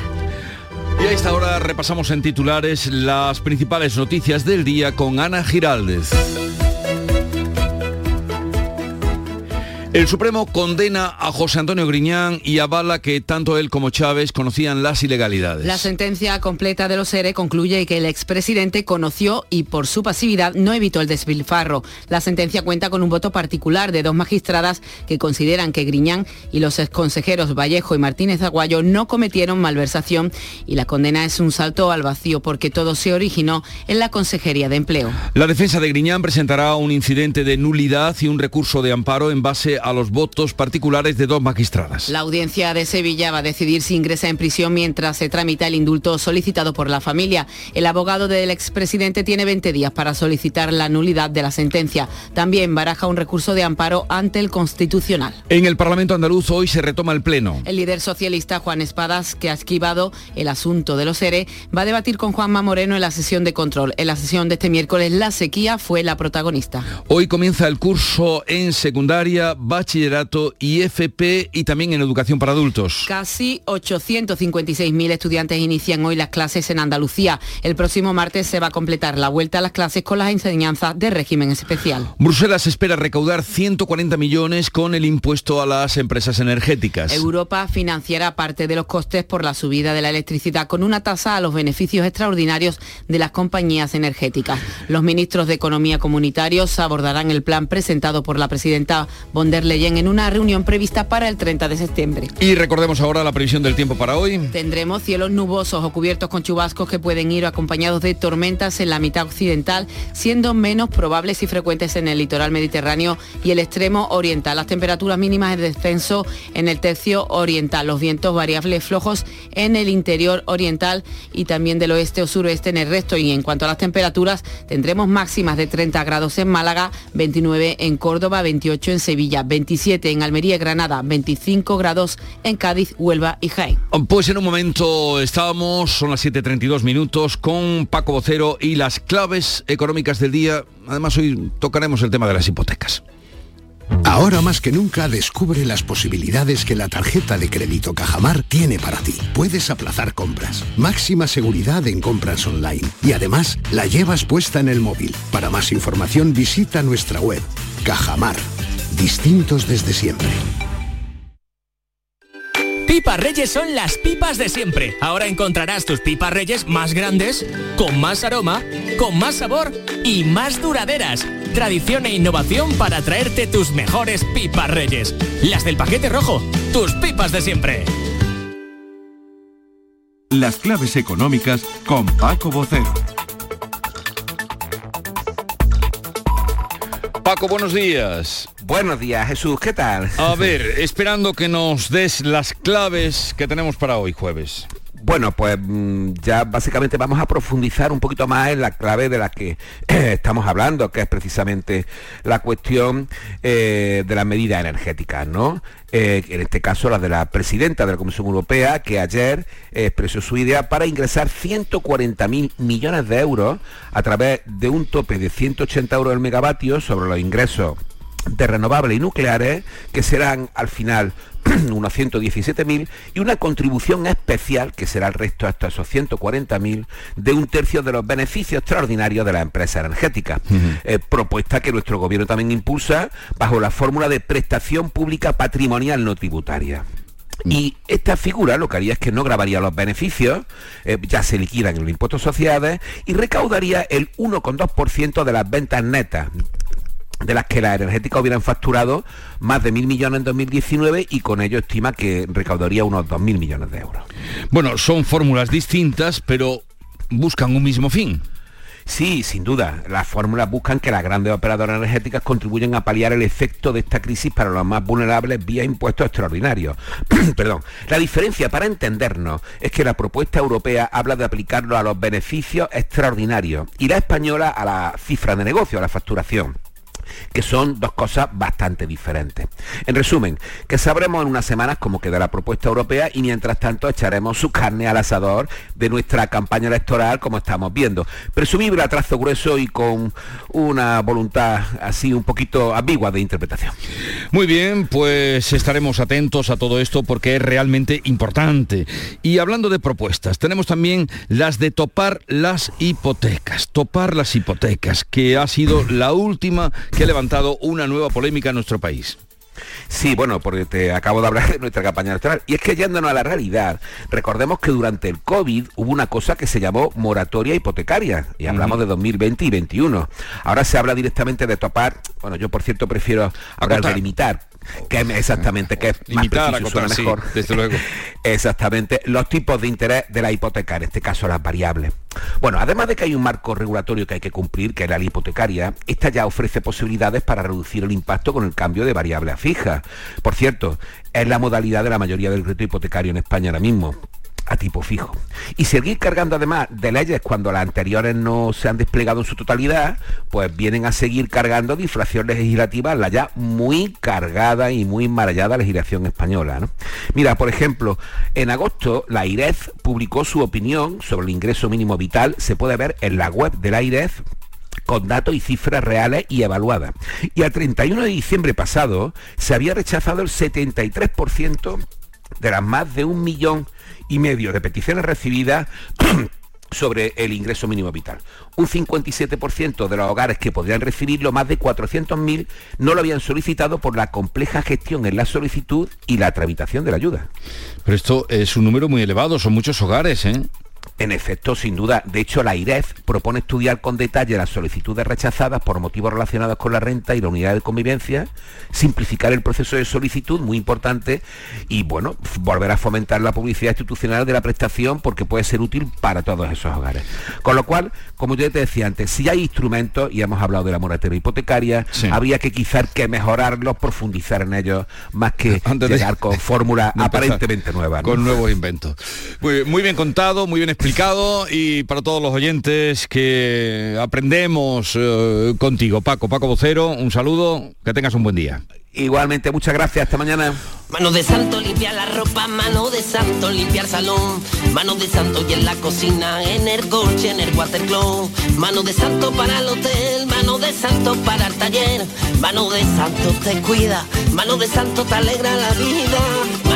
Speaker 1: Y a esta hora repasamos en titulares las principales noticias del día con Ana Giraldez. El Supremo condena a José Antonio Griñán y avala que tanto él como Chávez conocían las ilegalidades.
Speaker 24: La sentencia completa de los ERE concluye que el expresidente conoció y por su pasividad no evitó el despilfarro. La sentencia cuenta con un voto particular de dos magistradas que consideran que Griñán y los exconsejeros Vallejo y Martínez Aguayo no cometieron malversación y la condena es un salto al vacío porque todo se originó en la Consejería de Empleo.
Speaker 1: La defensa de Griñán presentará un incidente de nulidad y un recurso de amparo en base a los votos particulares de dos magistradas.
Speaker 24: La audiencia de Sevilla va a decidir si ingresa en prisión mientras se tramita el indulto solicitado por la familia. El abogado del expresidente tiene 20 días para solicitar la nulidad de la sentencia. También baraja un recurso de amparo ante el Constitucional.
Speaker 1: En el Parlamento andaluz hoy se retoma el Pleno.
Speaker 24: El líder socialista Juan Espadas, que ha esquivado el asunto de los ERE, va a debatir con Juanma Moreno en la sesión de control. En la sesión de este miércoles, la sequía fue la protagonista.
Speaker 1: Hoy comienza el curso en secundaria, bachillerato y FP y también en educación para adultos.
Speaker 24: Casi 856.000 estudiantes inician hoy las clases en Andalucía. El próximo martes se va a completar la vuelta a las clases con las enseñanzas de régimen especial.
Speaker 1: Bruselas espera recaudar 140 millones con el impuesto a las empresas energéticas.
Speaker 24: Europa financiará parte de los costes por la subida de la electricidad con una tasa a los beneficios extraordinarios de las compañías energéticas. Los ministros de Economía comunitarios abordarán el plan presentado por la presidenta von der Leyen en una reunión prevista para el 30 de septiembre.
Speaker 1: Y recordemos ahora la previsión del tiempo para hoy.
Speaker 24: Tendremos cielos nubosos o cubiertos con chubascos que pueden ir acompañados de tormentas en la mitad occidental, siendo menos probables y frecuentes en el litoral mediterráneo y el extremo oriental. Las temperaturas mínimas de descenso en el tercio oriental, los vientos variables flojos en el interior oriental y también del oeste o suroeste en el resto. Y en cuanto a las temperaturas, tendremos máximas de 30 grados en Málaga, 29 en Córdoba, 28 en Sevilla, 27 en Almería y Granada, 25 grados en Cádiz, Huelva y Jaén.
Speaker 1: Pues en un momento estábamos, son las 7.32 minutos, con Paco Vocero y las claves económicas del día. Además hoy tocaremos el tema de las hipotecas.
Speaker 36: Ahora más que nunca descubre las posibilidades que la tarjeta de crédito Cajamar tiene para ti. Puedes aplazar compras, máxima seguridad en compras online y además la llevas puesta en el móvil. Para más información visita nuestra web. Cajamar. Distintos desde siempre.
Speaker 37: Pipas Reyes son las pipas de siempre. Ahora encontrarás tus pipas Reyes más grandes, con más aroma, con más sabor y más duraderas. Tradición e innovación para traerte tus mejores pipas Reyes. Las del paquete rojo, tus pipas de siempre.
Speaker 38: Las claves económicas con Paco Bocero.
Speaker 1: Paco, buenos días.
Speaker 39: Buenos días, Jesús, ¿qué tal?
Speaker 1: A ver, esperando que nos des las claves que tenemos para hoy jueves.
Speaker 39: Bueno, pues mm, ya básicamente vamos a profundizar un poquito más en la clave de la que *clears throat* estamos hablando, que es precisamente la cuestión eh, de las medidas energéticas, ¿no? Eh, en este caso la de la presidenta de la Comisión Europea, que ayer expresó su idea para ingresar 140.000 millones de euros a través de un tope de 180 euros el megavatio sobre los ingresos de renovables y nucleares, que serán al final *clears throat* unos 117.000 y una contribución especial, que será el resto hasta esos 140.000, de un tercio de los beneficios extraordinarios de las empresas energéticas. Eh, propuesta que nuestro gobierno también impulsa bajo la fórmula de prestación pública patrimonial no tributaria. Y esta figura lo que haría es que no grabaría los beneficios, eh, ya se liquidan en los impuestos sociales y recaudaría el 1,2% de las ventas netas de las que las energéticas hubieran facturado más de mil millones en 2019 y con ello estima que recaudaría unos dos mil millones de euros.
Speaker 1: Bueno, son fórmulas distintas, pero buscan un mismo fin.
Speaker 39: Sí, sin duda. Las fórmulas buscan que las grandes operadoras energéticas contribuyan a paliar el efecto de esta crisis para los más vulnerables vía impuestos extraordinarios. *clears throat* Perdón. La diferencia, para entendernos, es que la propuesta europea habla de aplicarlo a los beneficios extraordinarios y la española a la cifra de negocio, a la facturación que son dos cosas bastante diferentes. En resumen, que sabremos en unas semanas cómo queda la propuesta europea y mientras tanto echaremos su carne al asador de nuestra campaña electoral como estamos viendo. Presumible a trazo grueso y con una voluntad así un poquito ambigua de interpretación.
Speaker 1: Muy bien, pues estaremos atentos a todo esto porque es realmente importante. Y hablando de propuestas, tenemos también las de topar las hipotecas. Topar las hipotecas, que ha sido la última que ha levantado una nueva polémica en nuestro país.
Speaker 39: Sí, bueno, porque te acabo de hablar de nuestra campaña electoral. Y es que yéndonos a la realidad, recordemos que durante el COVID hubo una cosa que se llamó moratoria hipotecaria. Y hablamos de 2020 y 2021. Ahora se habla directamente de topar. Bueno, yo por cierto prefiero hablar de limitar que exactamente, que es
Speaker 1: más preciso, mejor. desde luego. *laughs*
Speaker 39: exactamente, los tipos de interés de la hipoteca, en este caso las variables. Bueno, además de que hay un marco regulatorio que hay que cumplir, que es la hipotecaria, esta ya ofrece posibilidades para reducir el impacto con el cambio de variable a fija. Por cierto, es la modalidad de la mayoría del crédito hipotecario en España ahora mismo a tipo fijo. Y seguir cargando además de leyes cuando las anteriores no se han desplegado en su totalidad, pues vienen a seguir cargando de inflación legislativa la ya muy cargada y muy marallada legislación española. Mira, por ejemplo, en agosto la IREF publicó su opinión sobre el ingreso mínimo vital, se puede ver en la web de la IREF con datos y cifras reales y evaluadas. Y al 31 de diciembre pasado se había rechazado el 73% de las más de un millón y medio de peticiones recibidas *clears throat* sobre el ingreso mínimo vital. Un 57% de los hogares que podrían recibirlo, más de 400.000, no lo habían solicitado por la compleja gestión en la solicitud y la tramitación de la ayuda.
Speaker 1: Pero esto es un número muy elevado, son muchos hogares, ¿eh?
Speaker 39: En efecto, sin duda. De hecho, la IREF propone estudiar con detalle las solicitudes rechazadas por motivos relacionados con la renta y la unidad de convivencia, simplificar el proceso de solicitud, muy importante, y bueno, volver a fomentar la publicidad institucional de la prestación porque puede ser útil para todos esos hogares. Con lo cual, como yo te decía antes, si hay instrumentos, y hemos hablado de la moratoria hipotecaria, habría que quizás que mejorarlos, profundizar en ellos, más que Antes llegar con fórmulas *laughs* aparentemente nuevas.
Speaker 1: Con nuevos inventos. muy bien contado, muy bien explicado y para todos los oyentes que aprendemos eh, contigo. Paco, Paco Vocero, un saludo, que tengas un buen día.
Speaker 39: Igualmente, muchas gracias, hasta mañana.
Speaker 40: Mano de santo limpiar la ropa, mano de santo limpiar salón, mano de santo y en la cocina, en el coche, en el watercloak, mano de santo para el hotel, mano de santo para el taller, mano de santo te cuida, mano de santo te alegra la vida,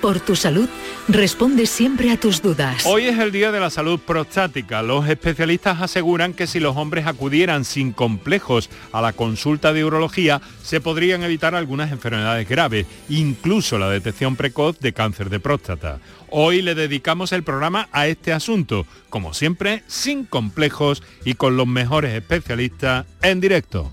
Speaker 2: por tu salud, responde siempre a tus dudas.
Speaker 41: Hoy es el Día de la Salud Prostática. Los especialistas aseguran que si los hombres acudieran sin complejos a la consulta de urología, se podrían evitar algunas enfermedades graves, incluso la detección precoz de cáncer de próstata. Hoy le dedicamos el programa a este asunto, como siempre, sin complejos y con los mejores especialistas en directo.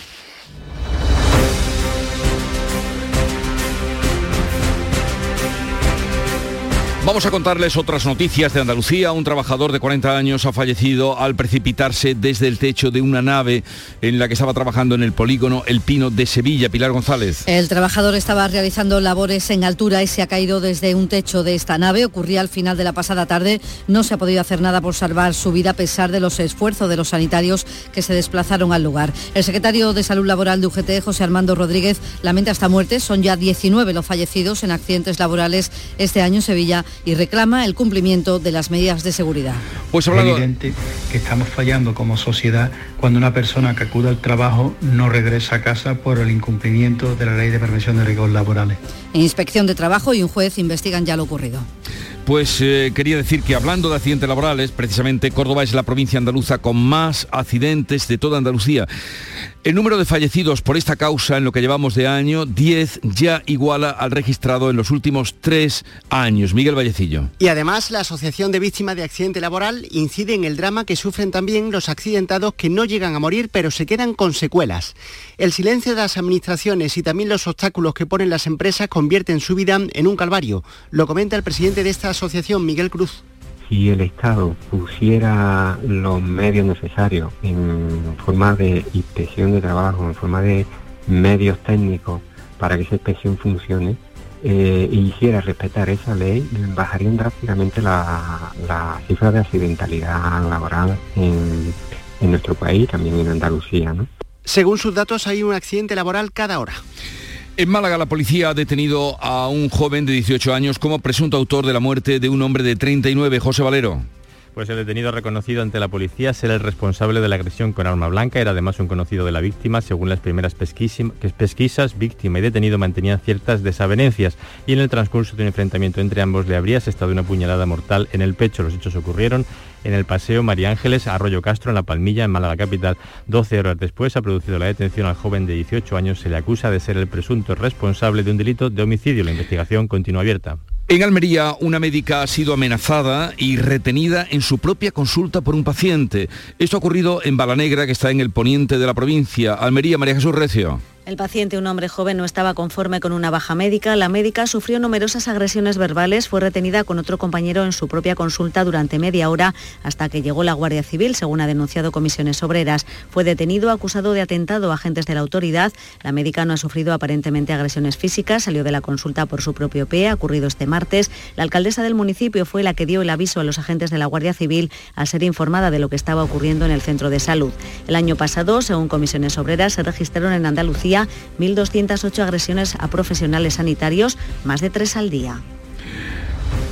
Speaker 1: Vamos a contarles otras noticias de Andalucía. Un trabajador de 40 años ha fallecido al precipitarse desde el techo de una nave en la que estaba trabajando en el polígono El Pino de Sevilla. Pilar González.
Speaker 30: El trabajador estaba realizando labores en altura y se ha caído desde un techo de esta nave. Ocurría al final de la pasada tarde. No se ha podido hacer nada por salvar su vida a pesar de los esfuerzos de los sanitarios que se desplazaron al lugar. El secretario de Salud Laboral de UGT, José Armando Rodríguez, lamenta esta muerte. Son ya 19 los fallecidos en accidentes laborales este año en Sevilla
Speaker 42: y reclama el cumplimiento de las medidas de seguridad.
Speaker 1: Pues
Speaker 43: Es evidente que estamos fallando como sociedad cuando una persona que acude al trabajo no regresa a casa por el incumplimiento de la ley de prevención de riesgos laborales.
Speaker 42: En Inspección de Trabajo y un juez investigan ya lo ocurrido.
Speaker 1: Pues eh, quería decir que hablando de accidentes laborales, precisamente Córdoba es la provincia andaluza con más accidentes de toda Andalucía. El número de fallecidos por esta causa en lo que llevamos de año, 10, ya iguala al registrado en los últimos tres años. Miguel Vallecillo.
Speaker 44: Y además la Asociación de Víctimas de Accidente Laboral incide en el drama que sufren también los accidentados que no llegan a morir pero se quedan con secuelas. El silencio de las administraciones y también los obstáculos que ponen las empresas convierten su vida en un calvario. Lo comenta el presidente de esta asociación, Miguel Cruz.
Speaker 45: Si el Estado pusiera los medios necesarios en forma de inspección de trabajo, en forma de medios técnicos para que esa inspección funcione, eh, e hiciera respetar esa ley, bajarían drásticamente la, la cifra de accidentalidad laboral en, en nuestro país, también en Andalucía.
Speaker 44: Según sus datos hay un accidente laboral cada hora.
Speaker 1: En Málaga la policía ha detenido a un joven de 18 años como presunto autor de la muerte de un hombre de 39, José Valero.
Speaker 46: Pues el detenido reconocido ante la policía ser el responsable de la agresión con arma blanca, era además un conocido de la víctima, según las primeras pesquisas, víctima y detenido mantenían ciertas desavenencias y en el transcurso de un enfrentamiento entre ambos le habría asestado una puñalada mortal en el pecho. Los hechos ocurrieron en el paseo María Ángeles, Arroyo Castro, en La Palmilla, en Málaga capital. 12 horas después ha producido la detención al joven de 18 años, se le acusa de ser el presunto responsable de un delito de homicidio. La investigación continúa abierta.
Speaker 1: En Almería, una médica ha sido amenazada y retenida en su propia consulta por un paciente. Esto ha ocurrido en Balanegra, que está en el poniente de la provincia. Almería, María Jesús Recio.
Speaker 47: El paciente, un hombre joven, no estaba conforme con una baja médica. La médica sufrió numerosas agresiones verbales, fue retenida con otro compañero en su propia consulta durante media hora hasta que llegó la Guardia Civil, según ha denunciado Comisiones Obreras. Fue detenido acusado de atentado a agentes de la autoridad. La médica no ha sufrido aparentemente agresiones físicas, salió de la consulta por su propio pie, ocurrido este martes. La alcaldesa del municipio fue la que dio el aviso a los agentes de la Guardia Civil al ser informada de lo que estaba ocurriendo en el centro de salud. El año pasado, según Comisiones Obreras, se registraron en Andalucía 1.208 agresiones a profesionales sanitarios, más de tres al día.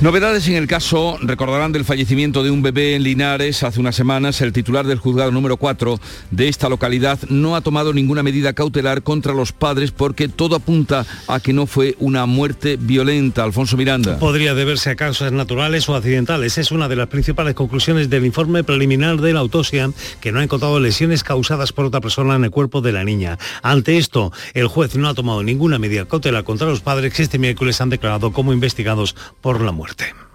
Speaker 1: Novedades en el caso, recordarán del fallecimiento de un bebé en Linares hace unas semanas. El titular del juzgado número 4 de esta localidad no ha tomado ninguna medida cautelar contra los padres porque todo apunta a que no fue una muerte violenta. Alfonso Miranda.
Speaker 48: Podría deberse a causas naturales o accidentales. Es una de las principales conclusiones del informe preliminar de la autopsia que no ha encontrado lesiones causadas por otra persona en el cuerpo de la niña. Ante esto, el juez no ha tomado ninguna medida cautelar contra los padres que este miércoles han declarado como investigados por la muerte. despertem.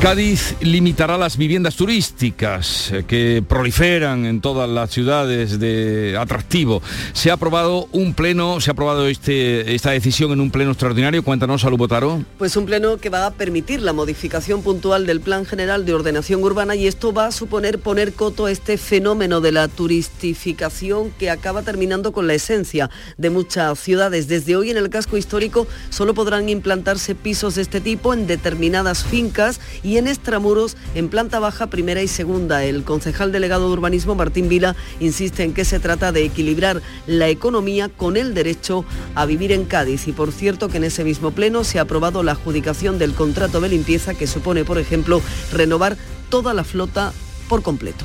Speaker 1: Cádiz limitará las viviendas turísticas eh, que proliferan en todas las ciudades de atractivo. Se ha aprobado un pleno, se ha aprobado este, esta decisión en un pleno extraordinario. Cuéntanos, Salud Botaro.
Speaker 49: Pues un pleno que va a permitir la modificación puntual del Plan General de Ordenación Urbana y esto va a suponer poner coto a este fenómeno de la turistificación que acaba terminando con la esencia de muchas ciudades. Desde hoy en el casco histórico solo podrán implantarse pisos de este tipo en determinadas fincas y en extramuros en planta baja, primera y segunda. El concejal delegado de urbanismo, Martín Vila, insiste en que se trata de equilibrar la economía con el derecho a vivir en Cádiz. Y por cierto que en ese mismo pleno se ha aprobado la adjudicación del contrato de limpieza que supone, por ejemplo, renovar toda la flota por completo.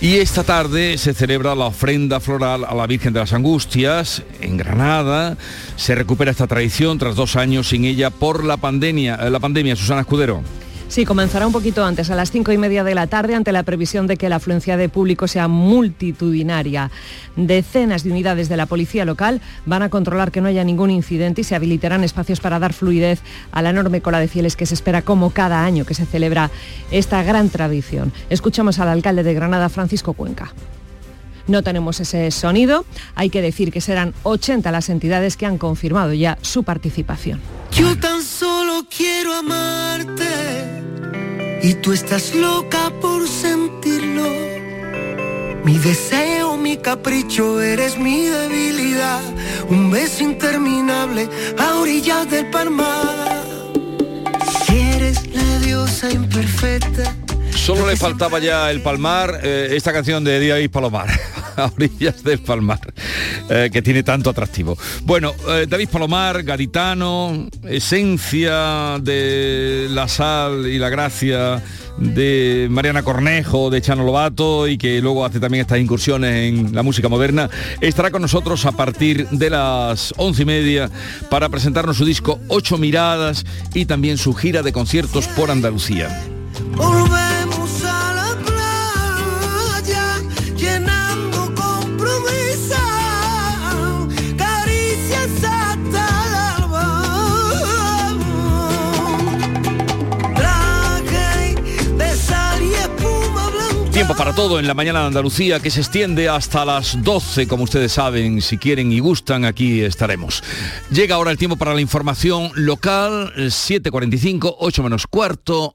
Speaker 1: Y esta tarde se celebra la ofrenda floral a la Virgen de las Angustias en Granada. Se recupera esta tradición tras dos años sin ella por la pandemia. eh, La pandemia, Susana Escudero.
Speaker 50: Sí, comenzará un poquito antes, a las cinco y media de la tarde, ante la previsión de que la afluencia de público sea multitudinaria. Decenas de unidades de la policía local van a controlar que no haya ningún incidente y se habilitarán espacios para dar fluidez a la enorme cola de fieles que se espera como cada año que se celebra esta gran tradición. Escuchamos al alcalde de Granada, Francisco Cuenca. No tenemos ese sonido. Hay que decir que serán 80 las entidades que han confirmado ya su participación.
Speaker 51: Yo tan solo quiero amarte y tú estás loca por sentirlo. Mi deseo, mi capricho, eres mi debilidad. Un beso interminable a orillas del palmar. Si eres la diosa imperfecta.
Speaker 1: Solo le faltaba ya el palmar, eh, esta canción de Díaz Palomar. *laughs* a orillas del Palmar, eh, que tiene tanto atractivo. Bueno, eh, David Palomar, gaditano, esencia de la sal y la gracia de Mariana Cornejo, de Chano Lobato y que luego hace también estas incursiones en la música moderna, estará con nosotros a partir de las once y media para presentarnos su disco Ocho Miradas y también su gira de conciertos por Andalucía. Tiempo para todo en la mañana de Andalucía que se extiende hasta las 12, como ustedes saben, si quieren y gustan, aquí estaremos. Llega ahora el tiempo para la información local, 7.45, 8 menos cuarto,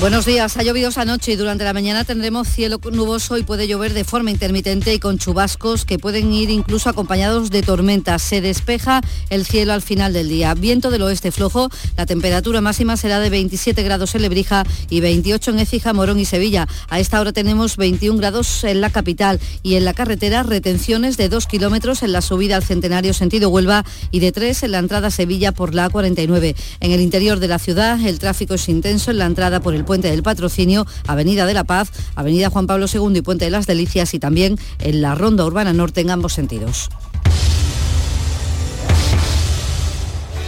Speaker 42: Buenos días. Ha llovido esa noche y durante la mañana tendremos cielo nuboso y puede llover de forma intermitente y con chubascos que pueden ir incluso acompañados de tormentas. Se despeja el cielo al final del día. Viento del oeste flojo. La temperatura máxima será de 27 grados en Lebrija y 28 en Écija, Morón y Sevilla. A esta hora tenemos 21 grados en la capital y en la carretera retenciones de 2 kilómetros en la subida al Centenario sentido Huelva y de 3 en la entrada a Sevilla por la 49. En el interior de la ciudad el tráfico es intenso en la entrada por el Puente del Patrocinio, Avenida de la Paz, Avenida Juan Pablo II y Puente de las Delicias y también en la Ronda Urbana Norte en ambos sentidos.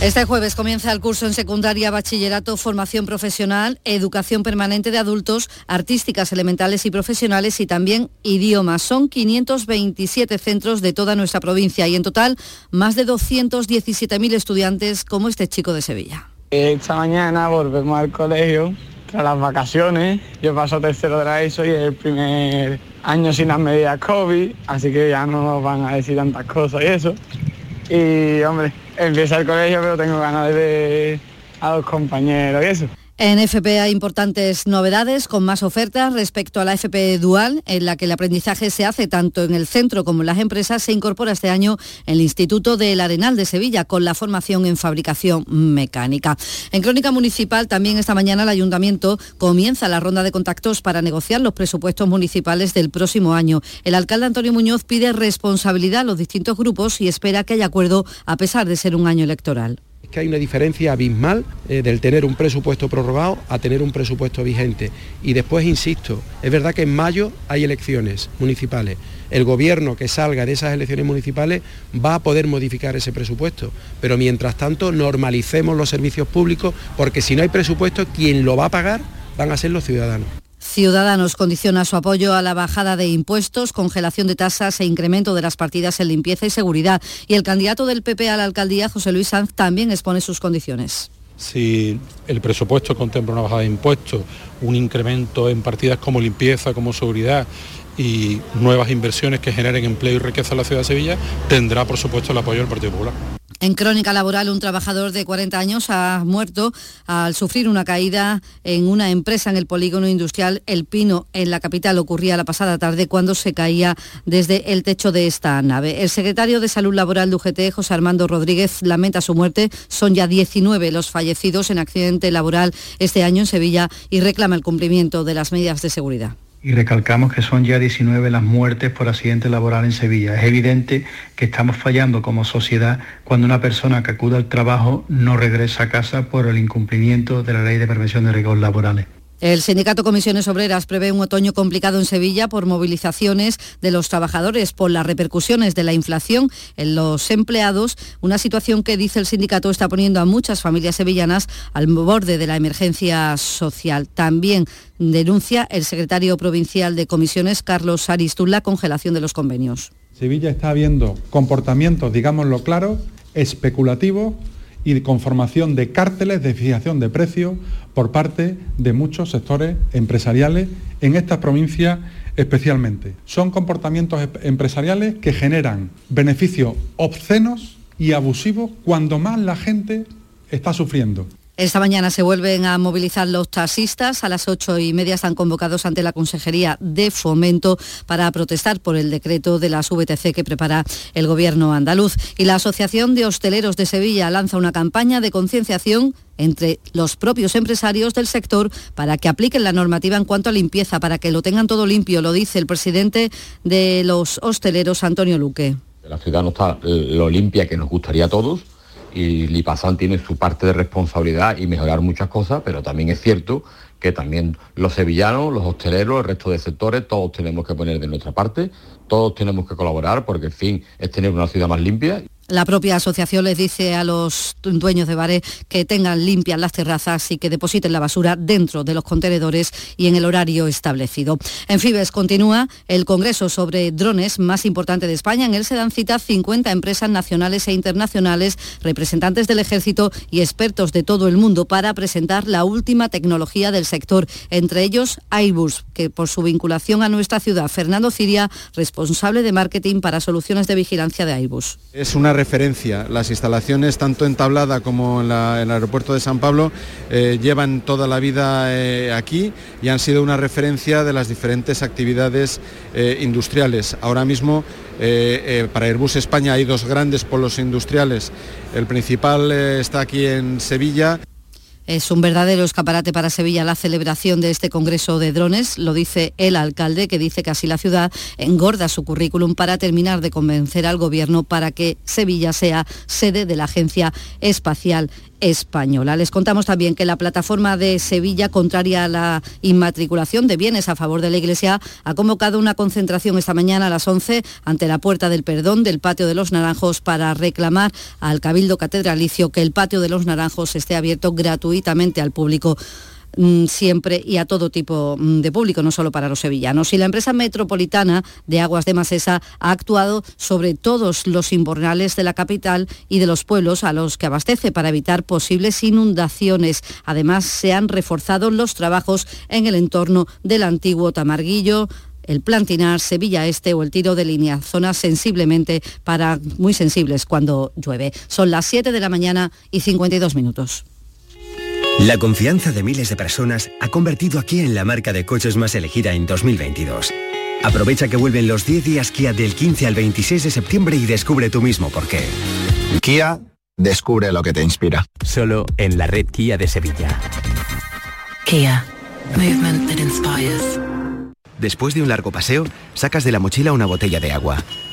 Speaker 42: Este jueves comienza el curso en secundaria, bachillerato, formación profesional, educación permanente de adultos, artísticas elementales y profesionales y también idiomas. Son 527 centros de toda nuestra provincia y en total más de 217.000 estudiantes como este chico de Sevilla.
Speaker 52: Esta mañana volvemos al colegio tras las vacaciones. Yo paso tercero de la ESO y el primer año sin las medidas COVID, así que ya no nos van a decir tantas cosas y eso. Y hombre, empieza el colegio, pero tengo ganas de ver a los compañeros y eso.
Speaker 42: En FP hay importantes novedades con más ofertas respecto a la FP Dual, en la que el aprendizaje se hace tanto en el centro como en las empresas. Se incorpora este año el Instituto del Arenal de Sevilla con la formación en fabricación mecánica. En Crónica Municipal también esta mañana el Ayuntamiento comienza la ronda de contactos para negociar los presupuestos municipales del próximo año. El alcalde Antonio Muñoz pide responsabilidad a los distintos grupos y espera que haya acuerdo a pesar de ser un año electoral
Speaker 53: que hay una diferencia abismal eh, del tener un presupuesto prorrogado a tener un presupuesto vigente. Y después, insisto, es verdad que en mayo hay elecciones municipales. El gobierno que salga de esas elecciones municipales va a poder modificar ese presupuesto. Pero mientras tanto, normalicemos los servicios públicos, porque si no hay presupuesto, quien lo va a pagar van a ser los ciudadanos.
Speaker 42: Ciudadanos condiciona su apoyo a la bajada de impuestos, congelación de tasas e incremento de las partidas en limpieza y seguridad. Y el candidato del PP a la alcaldía, José Luis Sanz, también expone sus condiciones.
Speaker 54: Si el presupuesto contempla una bajada de impuestos, un incremento en partidas como limpieza, como seguridad y nuevas inversiones que generen empleo y riqueza en la ciudad de Sevilla, tendrá por supuesto el apoyo del Partido Popular.
Speaker 42: En crónica laboral, un trabajador de 40 años ha muerto al sufrir una caída en una empresa en el polígono industrial El Pino, en la capital. Ocurría la pasada tarde cuando se caía desde el techo de esta nave. El secretario de Salud Laboral de UGT, José Armando Rodríguez, lamenta su muerte. Son ya 19 los fallecidos en accidente laboral este año en Sevilla y reclama el cumplimiento de las medidas de seguridad
Speaker 43: y recalcamos que son ya 19 las muertes por accidente laboral en Sevilla. Es evidente que estamos fallando como sociedad cuando una persona que acude al trabajo no regresa a casa por el incumplimiento de la ley de prevención de riesgos laborales.
Speaker 42: El sindicato Comisiones Obreras prevé un otoño complicado en Sevilla por movilizaciones de los trabajadores por las repercusiones de la inflación en los empleados, una situación que dice el sindicato está poniendo a muchas familias sevillanas al borde de la emergencia social. También denuncia el secretario provincial de Comisiones, Carlos Aristún, la congelación de los convenios.
Speaker 55: Sevilla está viendo comportamientos, digámoslo claro, especulativos y de conformación de cárteles de fijación de precios por parte de muchos sectores empresariales en esta provincia especialmente. Son comportamientos empresariales que generan beneficios obscenos y abusivos cuando más la gente está sufriendo.
Speaker 42: Esta mañana se vuelven a movilizar los taxistas. A las ocho y media están convocados ante la Consejería de Fomento para protestar por el decreto de las VTC que prepara el Gobierno andaluz. Y la Asociación de Hosteleros de Sevilla lanza una campaña de concienciación entre los propios empresarios del sector para que apliquen la normativa en cuanto a limpieza, para que lo tengan todo limpio, lo dice el presidente de los hosteleros, Antonio Luque.
Speaker 56: La ciudad no está lo limpia que nos gustaría a todos y Lipazán tiene su parte de responsabilidad y mejorar muchas cosas, pero también es cierto que también los sevillanos, los hosteleros, el resto de sectores, todos tenemos que poner de nuestra parte, todos tenemos que colaborar porque el fin es tener una ciudad más limpia.
Speaker 42: La propia asociación les dice a los dueños de bares que tengan limpias las terrazas y que depositen la basura dentro de los contenedores y en el horario establecido. En Fibes continúa el congreso sobre drones más importante de España. En él se dan cita 50 empresas nacionales e internacionales, representantes del ejército y expertos de todo el mundo para presentar la última tecnología del sector, entre ellos Airbus, que por su vinculación a nuestra ciudad, Fernando Ciria, responsable de marketing para soluciones de vigilancia de Airbus.
Speaker 57: Es una referencia. Las instalaciones, tanto en Tablada como en, el aeropuerto de San Pablo, eh, llevan toda la vida eh, aquí y han sido una referencia de las diferentes actividades eh, industriales. Ahora mismo para Airbus España hay dos grandes polos industriales. El principal está aquí en Sevilla
Speaker 42: es un verdadero escaparate para Sevilla la celebración de este Congreso de Drones, lo dice el alcalde, que dice que así la ciudad engorda su currículum para terminar de convencer al Gobierno para que Sevilla sea sede de la Agencia Espacial española. Les contamos también que la plataforma de Sevilla, contraria a la inmatriculación de bienes a favor de la Iglesia, ha convocado una concentración esta mañana a las 11 ante la Puerta del Perdón del Patio de los Naranjos para reclamar al Cabildo Catedralicio que el Patio de los Naranjos esté abierto gratuitamente al público siempre y a todo tipo mm, de público, no solo para los sevillanos. Y la empresa metropolitana de Aguas de Masesa ha actuado sobre todos los invernales de la capital y de los pueblos a los que abastece para evitar posibles inundaciones. Además, se han reforzado los trabajos en el entorno del antiguo Tamarguillo, el plantinar, Sevilla Este o el tiro de línea, zonas sensiblemente para muy sensibles cuando llueve. Son las 7 de la mañana y 52 minutos.
Speaker 58: La confianza de miles de personas ha convertido a Kia en la marca de coches más elegida en 2022. Aprovecha que vuelven los 10 días Kia del 15 al 26 de septiembre y descubre tú mismo por qué.
Speaker 59: Kia, descubre lo que te inspira.
Speaker 58: Solo en la red Kia de Sevilla.
Speaker 60: Kia, movement that inspires.
Speaker 58: Después de un largo paseo, sacas de la mochila una botella de agua.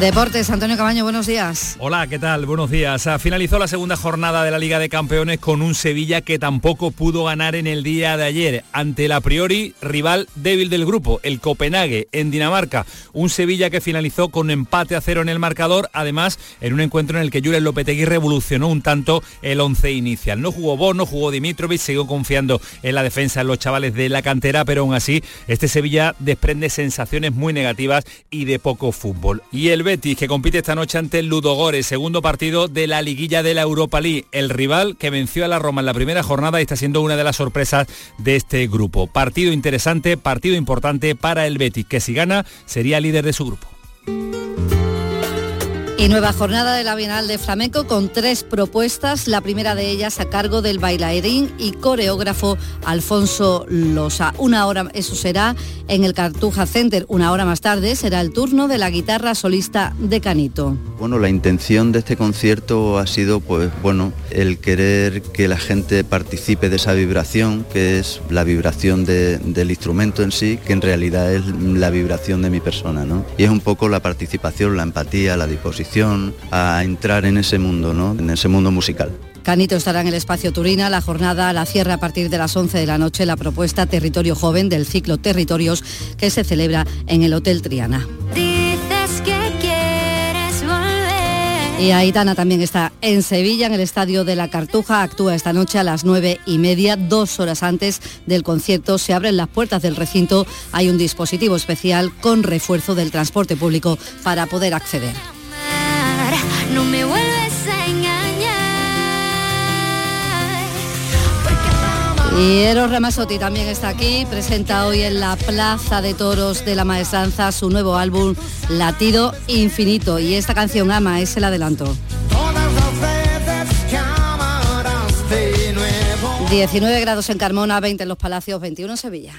Speaker 42: Deportes, Antonio Cabaño, buenos días.
Speaker 61: Hola, ¿qué tal? Buenos días. Ah, finalizó la segunda jornada de la Liga de Campeones con un Sevilla que tampoco pudo ganar en el día de ayer ante el a priori rival débil del grupo, el Copenhague, en Dinamarca. Un Sevilla que finalizó con empate a cero en el marcador, además en un encuentro en el que Julen Lopetegui revolucionó un tanto el once inicial. No jugó Bono, no jugó Dimitrovic, siguió confiando en la defensa de los chavales de la cantera, pero aún así este Sevilla desprende sensaciones muy negativas y de poco fútbol. Y el Betis, que compite esta noche ante el Ludogorets, segundo partido de la liguilla de la Europa League. El rival que venció a la Roma en la primera jornada y está siendo una de las sorpresas de este grupo. Partido interesante, partido importante para el Betis, que si gana sería líder de su grupo.
Speaker 35: Y nueva jornada de la Bienal de Flamenco con tres propuestas, la primera de ellas a cargo del bailarín y coreógrafo Alfonso Losa. Una hora, eso será en el Cartuja Center, una hora más tarde será el turno de la guitarra solista de Canito.
Speaker 62: Bueno, la intención de este concierto ha sido, pues bueno, el querer que la gente participe de esa vibración, que es la vibración del instrumento en sí, que en realidad es la vibración de mi persona, ¿no? Y es un poco la participación, la empatía, la disposición a entrar en ese mundo, ¿no? en ese mundo musical.
Speaker 35: Canito estará en el espacio Turina. La jornada la cierra a partir de las 11 de la noche la propuesta Territorio Joven del ciclo Territorios que se celebra en el Hotel Triana. Y Aitana también está en Sevilla, en el Estadio de la Cartuja. Actúa esta noche a las nueve y media, dos horas antes del concierto. Se abren las puertas del recinto. Hay un dispositivo especial con refuerzo del transporte público para poder acceder no me vuelves a engañar. Y Eros Ramazzotti también está aquí, presenta hoy en la Plaza de Toros de la Maestranza su nuevo álbum Latido Infinito y esta canción Ama es el adelanto. 19 grados en Carmona, 20 en Los Palacios, 21 en Sevilla.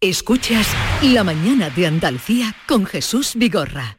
Speaker 2: Escuchas La mañana de Andalucía con Jesús Vigorra.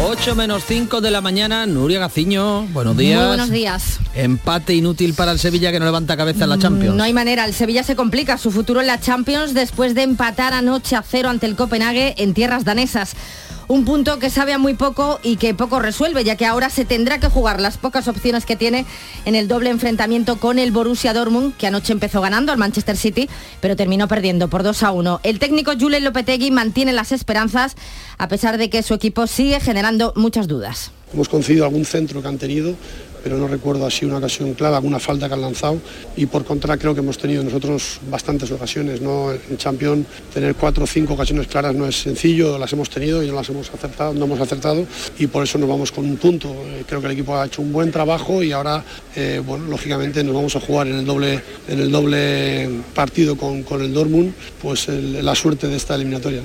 Speaker 21: 8 menos 5 de la mañana, Nuria Gaciño, buenos días.
Speaker 35: Muy buenos días.
Speaker 21: Empate inútil para el Sevilla que no levanta cabeza en la Champions.
Speaker 35: No hay manera, el Sevilla se complica su futuro en la Champions después de empatar anoche a cero ante el Copenhague en tierras danesas. Un punto que sabe a muy poco y que poco resuelve, ya que ahora se tendrá que jugar las pocas opciones que tiene en el doble enfrentamiento con el Borussia Dortmund, que anoche empezó ganando al Manchester City, pero terminó perdiendo por 2 a 1. El técnico Julen Lopetegui mantiene las esperanzas, a pesar de que su equipo sigue generando muchas dudas.
Speaker 63: Hemos concedido algún centro que han tenido, pero no recuerdo así una ocasión clara, alguna falta que han lanzado y por contra creo que hemos tenido nosotros bastantes ocasiones. ¿no? En Champions tener cuatro o cinco ocasiones claras no es sencillo, las hemos tenido y no las hemos acertado, no hemos acertado y por eso nos vamos con un punto. Eh, creo que el equipo ha hecho un buen trabajo y ahora, eh, bueno, lógicamente nos vamos a jugar en el doble, en el doble partido con, el Dortmund, pues la suerte de esta eliminatoria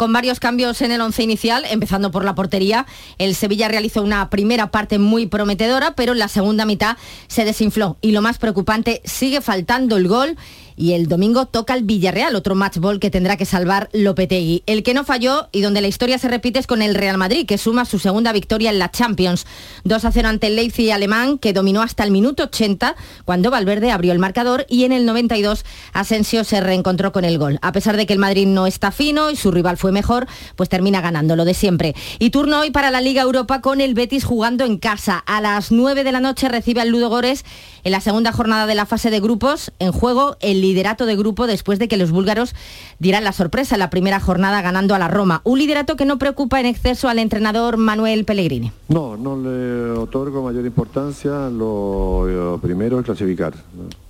Speaker 35: con varios cambios en el once inicial, empezando por la portería. El Sevilla realizó una primera parte muy prometedora, pero en la segunda mitad se desinfló. Y lo más preocupante, sigue faltando el gol y el domingo toca el Villarreal, otro match ball que tendrá que salvar Lopetegui. El que no falló y donde la historia se repite es con el Real Madrid, que suma su segunda victoria en la Champions. 2 a 0 ante el Leipzig alemán, que dominó hasta el minuto 80, cuando Valverde abrió el marcador y en el 92 Asensio se reencontró con el gol. A pesar de que el Madrid no está fino y su rival fue mejor, pues termina ganando lo de siempre. Y turno hoy para la Liga Europa con el Betis jugando en casa. A las 9 de la noche recibe al Ludo Gores en la segunda jornada de la fase de grupos en juego el liderato de grupo después de que los búlgaros dieran la sorpresa en la primera jornada ganando a la Roma. Un liderato que no preocupa en exceso al entrenador Manuel Pellegrini.
Speaker 58: No, no le otorgo mayor importancia. Lo, primero es clasificar.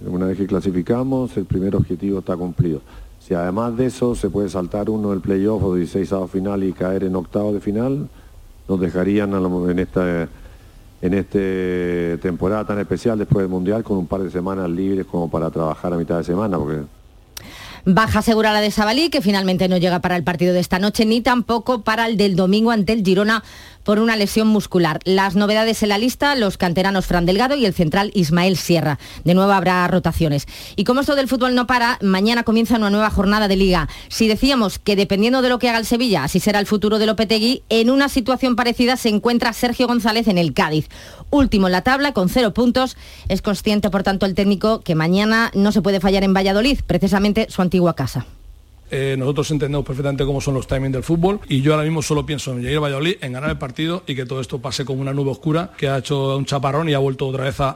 Speaker 58: Una vez que clasificamos, el primer objetivo está cumplido. Si además de eso se puede saltar uno del playoff o 16 final y caer en octavo de final, nos dejarían en esta en esta temporada tan especial después del Mundial con un par de semanas libres como para trabajar a mitad de semana, porque
Speaker 35: Baja segura la de Sabalí, que finalmente no llega para el partido de esta noche, ni tampoco para el del domingo ante el Girona por una lesión muscular. Las novedades en la lista, los canteranos Fran Delgado y el central Ismael Sierra. De nuevo habrá rotaciones. Y como esto del fútbol no para, mañana comienza una nueva jornada de liga. Si decíamos que dependiendo de lo que haga el Sevilla, así será el futuro de Lopetegui, en una situación parecida se encuentra Sergio González en el Cádiz. Último en la tabla, con cero puntos. Es consciente, por tanto, el técnico que mañana no se puede fallar en Valladolid, precisamente su antigua casa.
Speaker 63: Eh, nosotros entendemos perfectamente cómo son los timings del fútbol y yo ahora mismo solo pienso en a Valladolid, en ganar el partido y que todo esto pase como una nube oscura que ha hecho un chaparrón y ha vuelto otra vez a,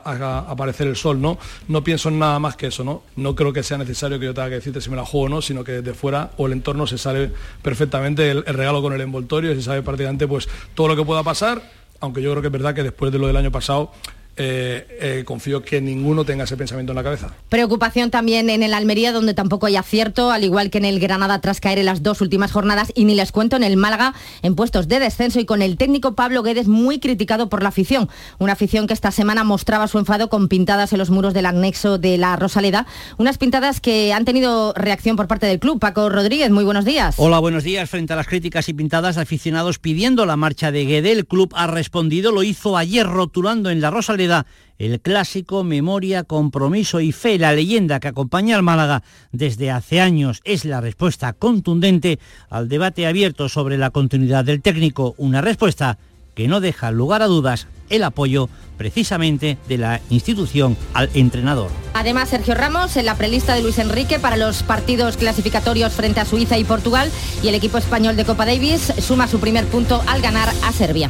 Speaker 63: aparecer el sol, ¿no? No pienso en nada más que eso, ¿no? No creo que sea necesario que yo tenga que decirte si me la juego o no, sino que desde fuera o el entorno se sale perfectamente el, el regalo con el envoltorio y se sabe prácticamente pues todo lo que pueda pasar, aunque yo creo que es verdad que después de lo del año pasado eh, eh, confío que ninguno tenga ese pensamiento en la cabeza.
Speaker 35: Preocupación también en el Almería, donde tampoco hay acierto, al igual que en el Granada tras caer en las dos últimas jornadas, y ni les cuento en el Málaga en puestos de descenso y con el técnico Pablo Guedes muy criticado por la afición. Una afición que esta semana mostraba su enfado con pintadas en los muros del anexo de la Rosaleda, unas pintadas que han tenido reacción por parte del club. Paco Rodríguez, muy buenos días.
Speaker 64: Hola, buenos días. Frente a las críticas y pintadas de aficionados pidiendo la marcha de Guedes, el club ha respondido, lo hizo ayer rotulando en la Rosaleda el clásico Memoria, Compromiso y Fe, la leyenda que acompaña al Málaga desde hace años, es la respuesta contundente al debate abierto sobre la continuidad del técnico, una respuesta que no deja lugar a dudas el apoyo precisamente de la institución al entrenador.
Speaker 35: Además, Sergio Ramos en la prelista de Luis Enrique para los partidos clasificatorios frente a Suiza y Portugal y el equipo español de Copa Davis suma su primer punto al ganar a Serbia.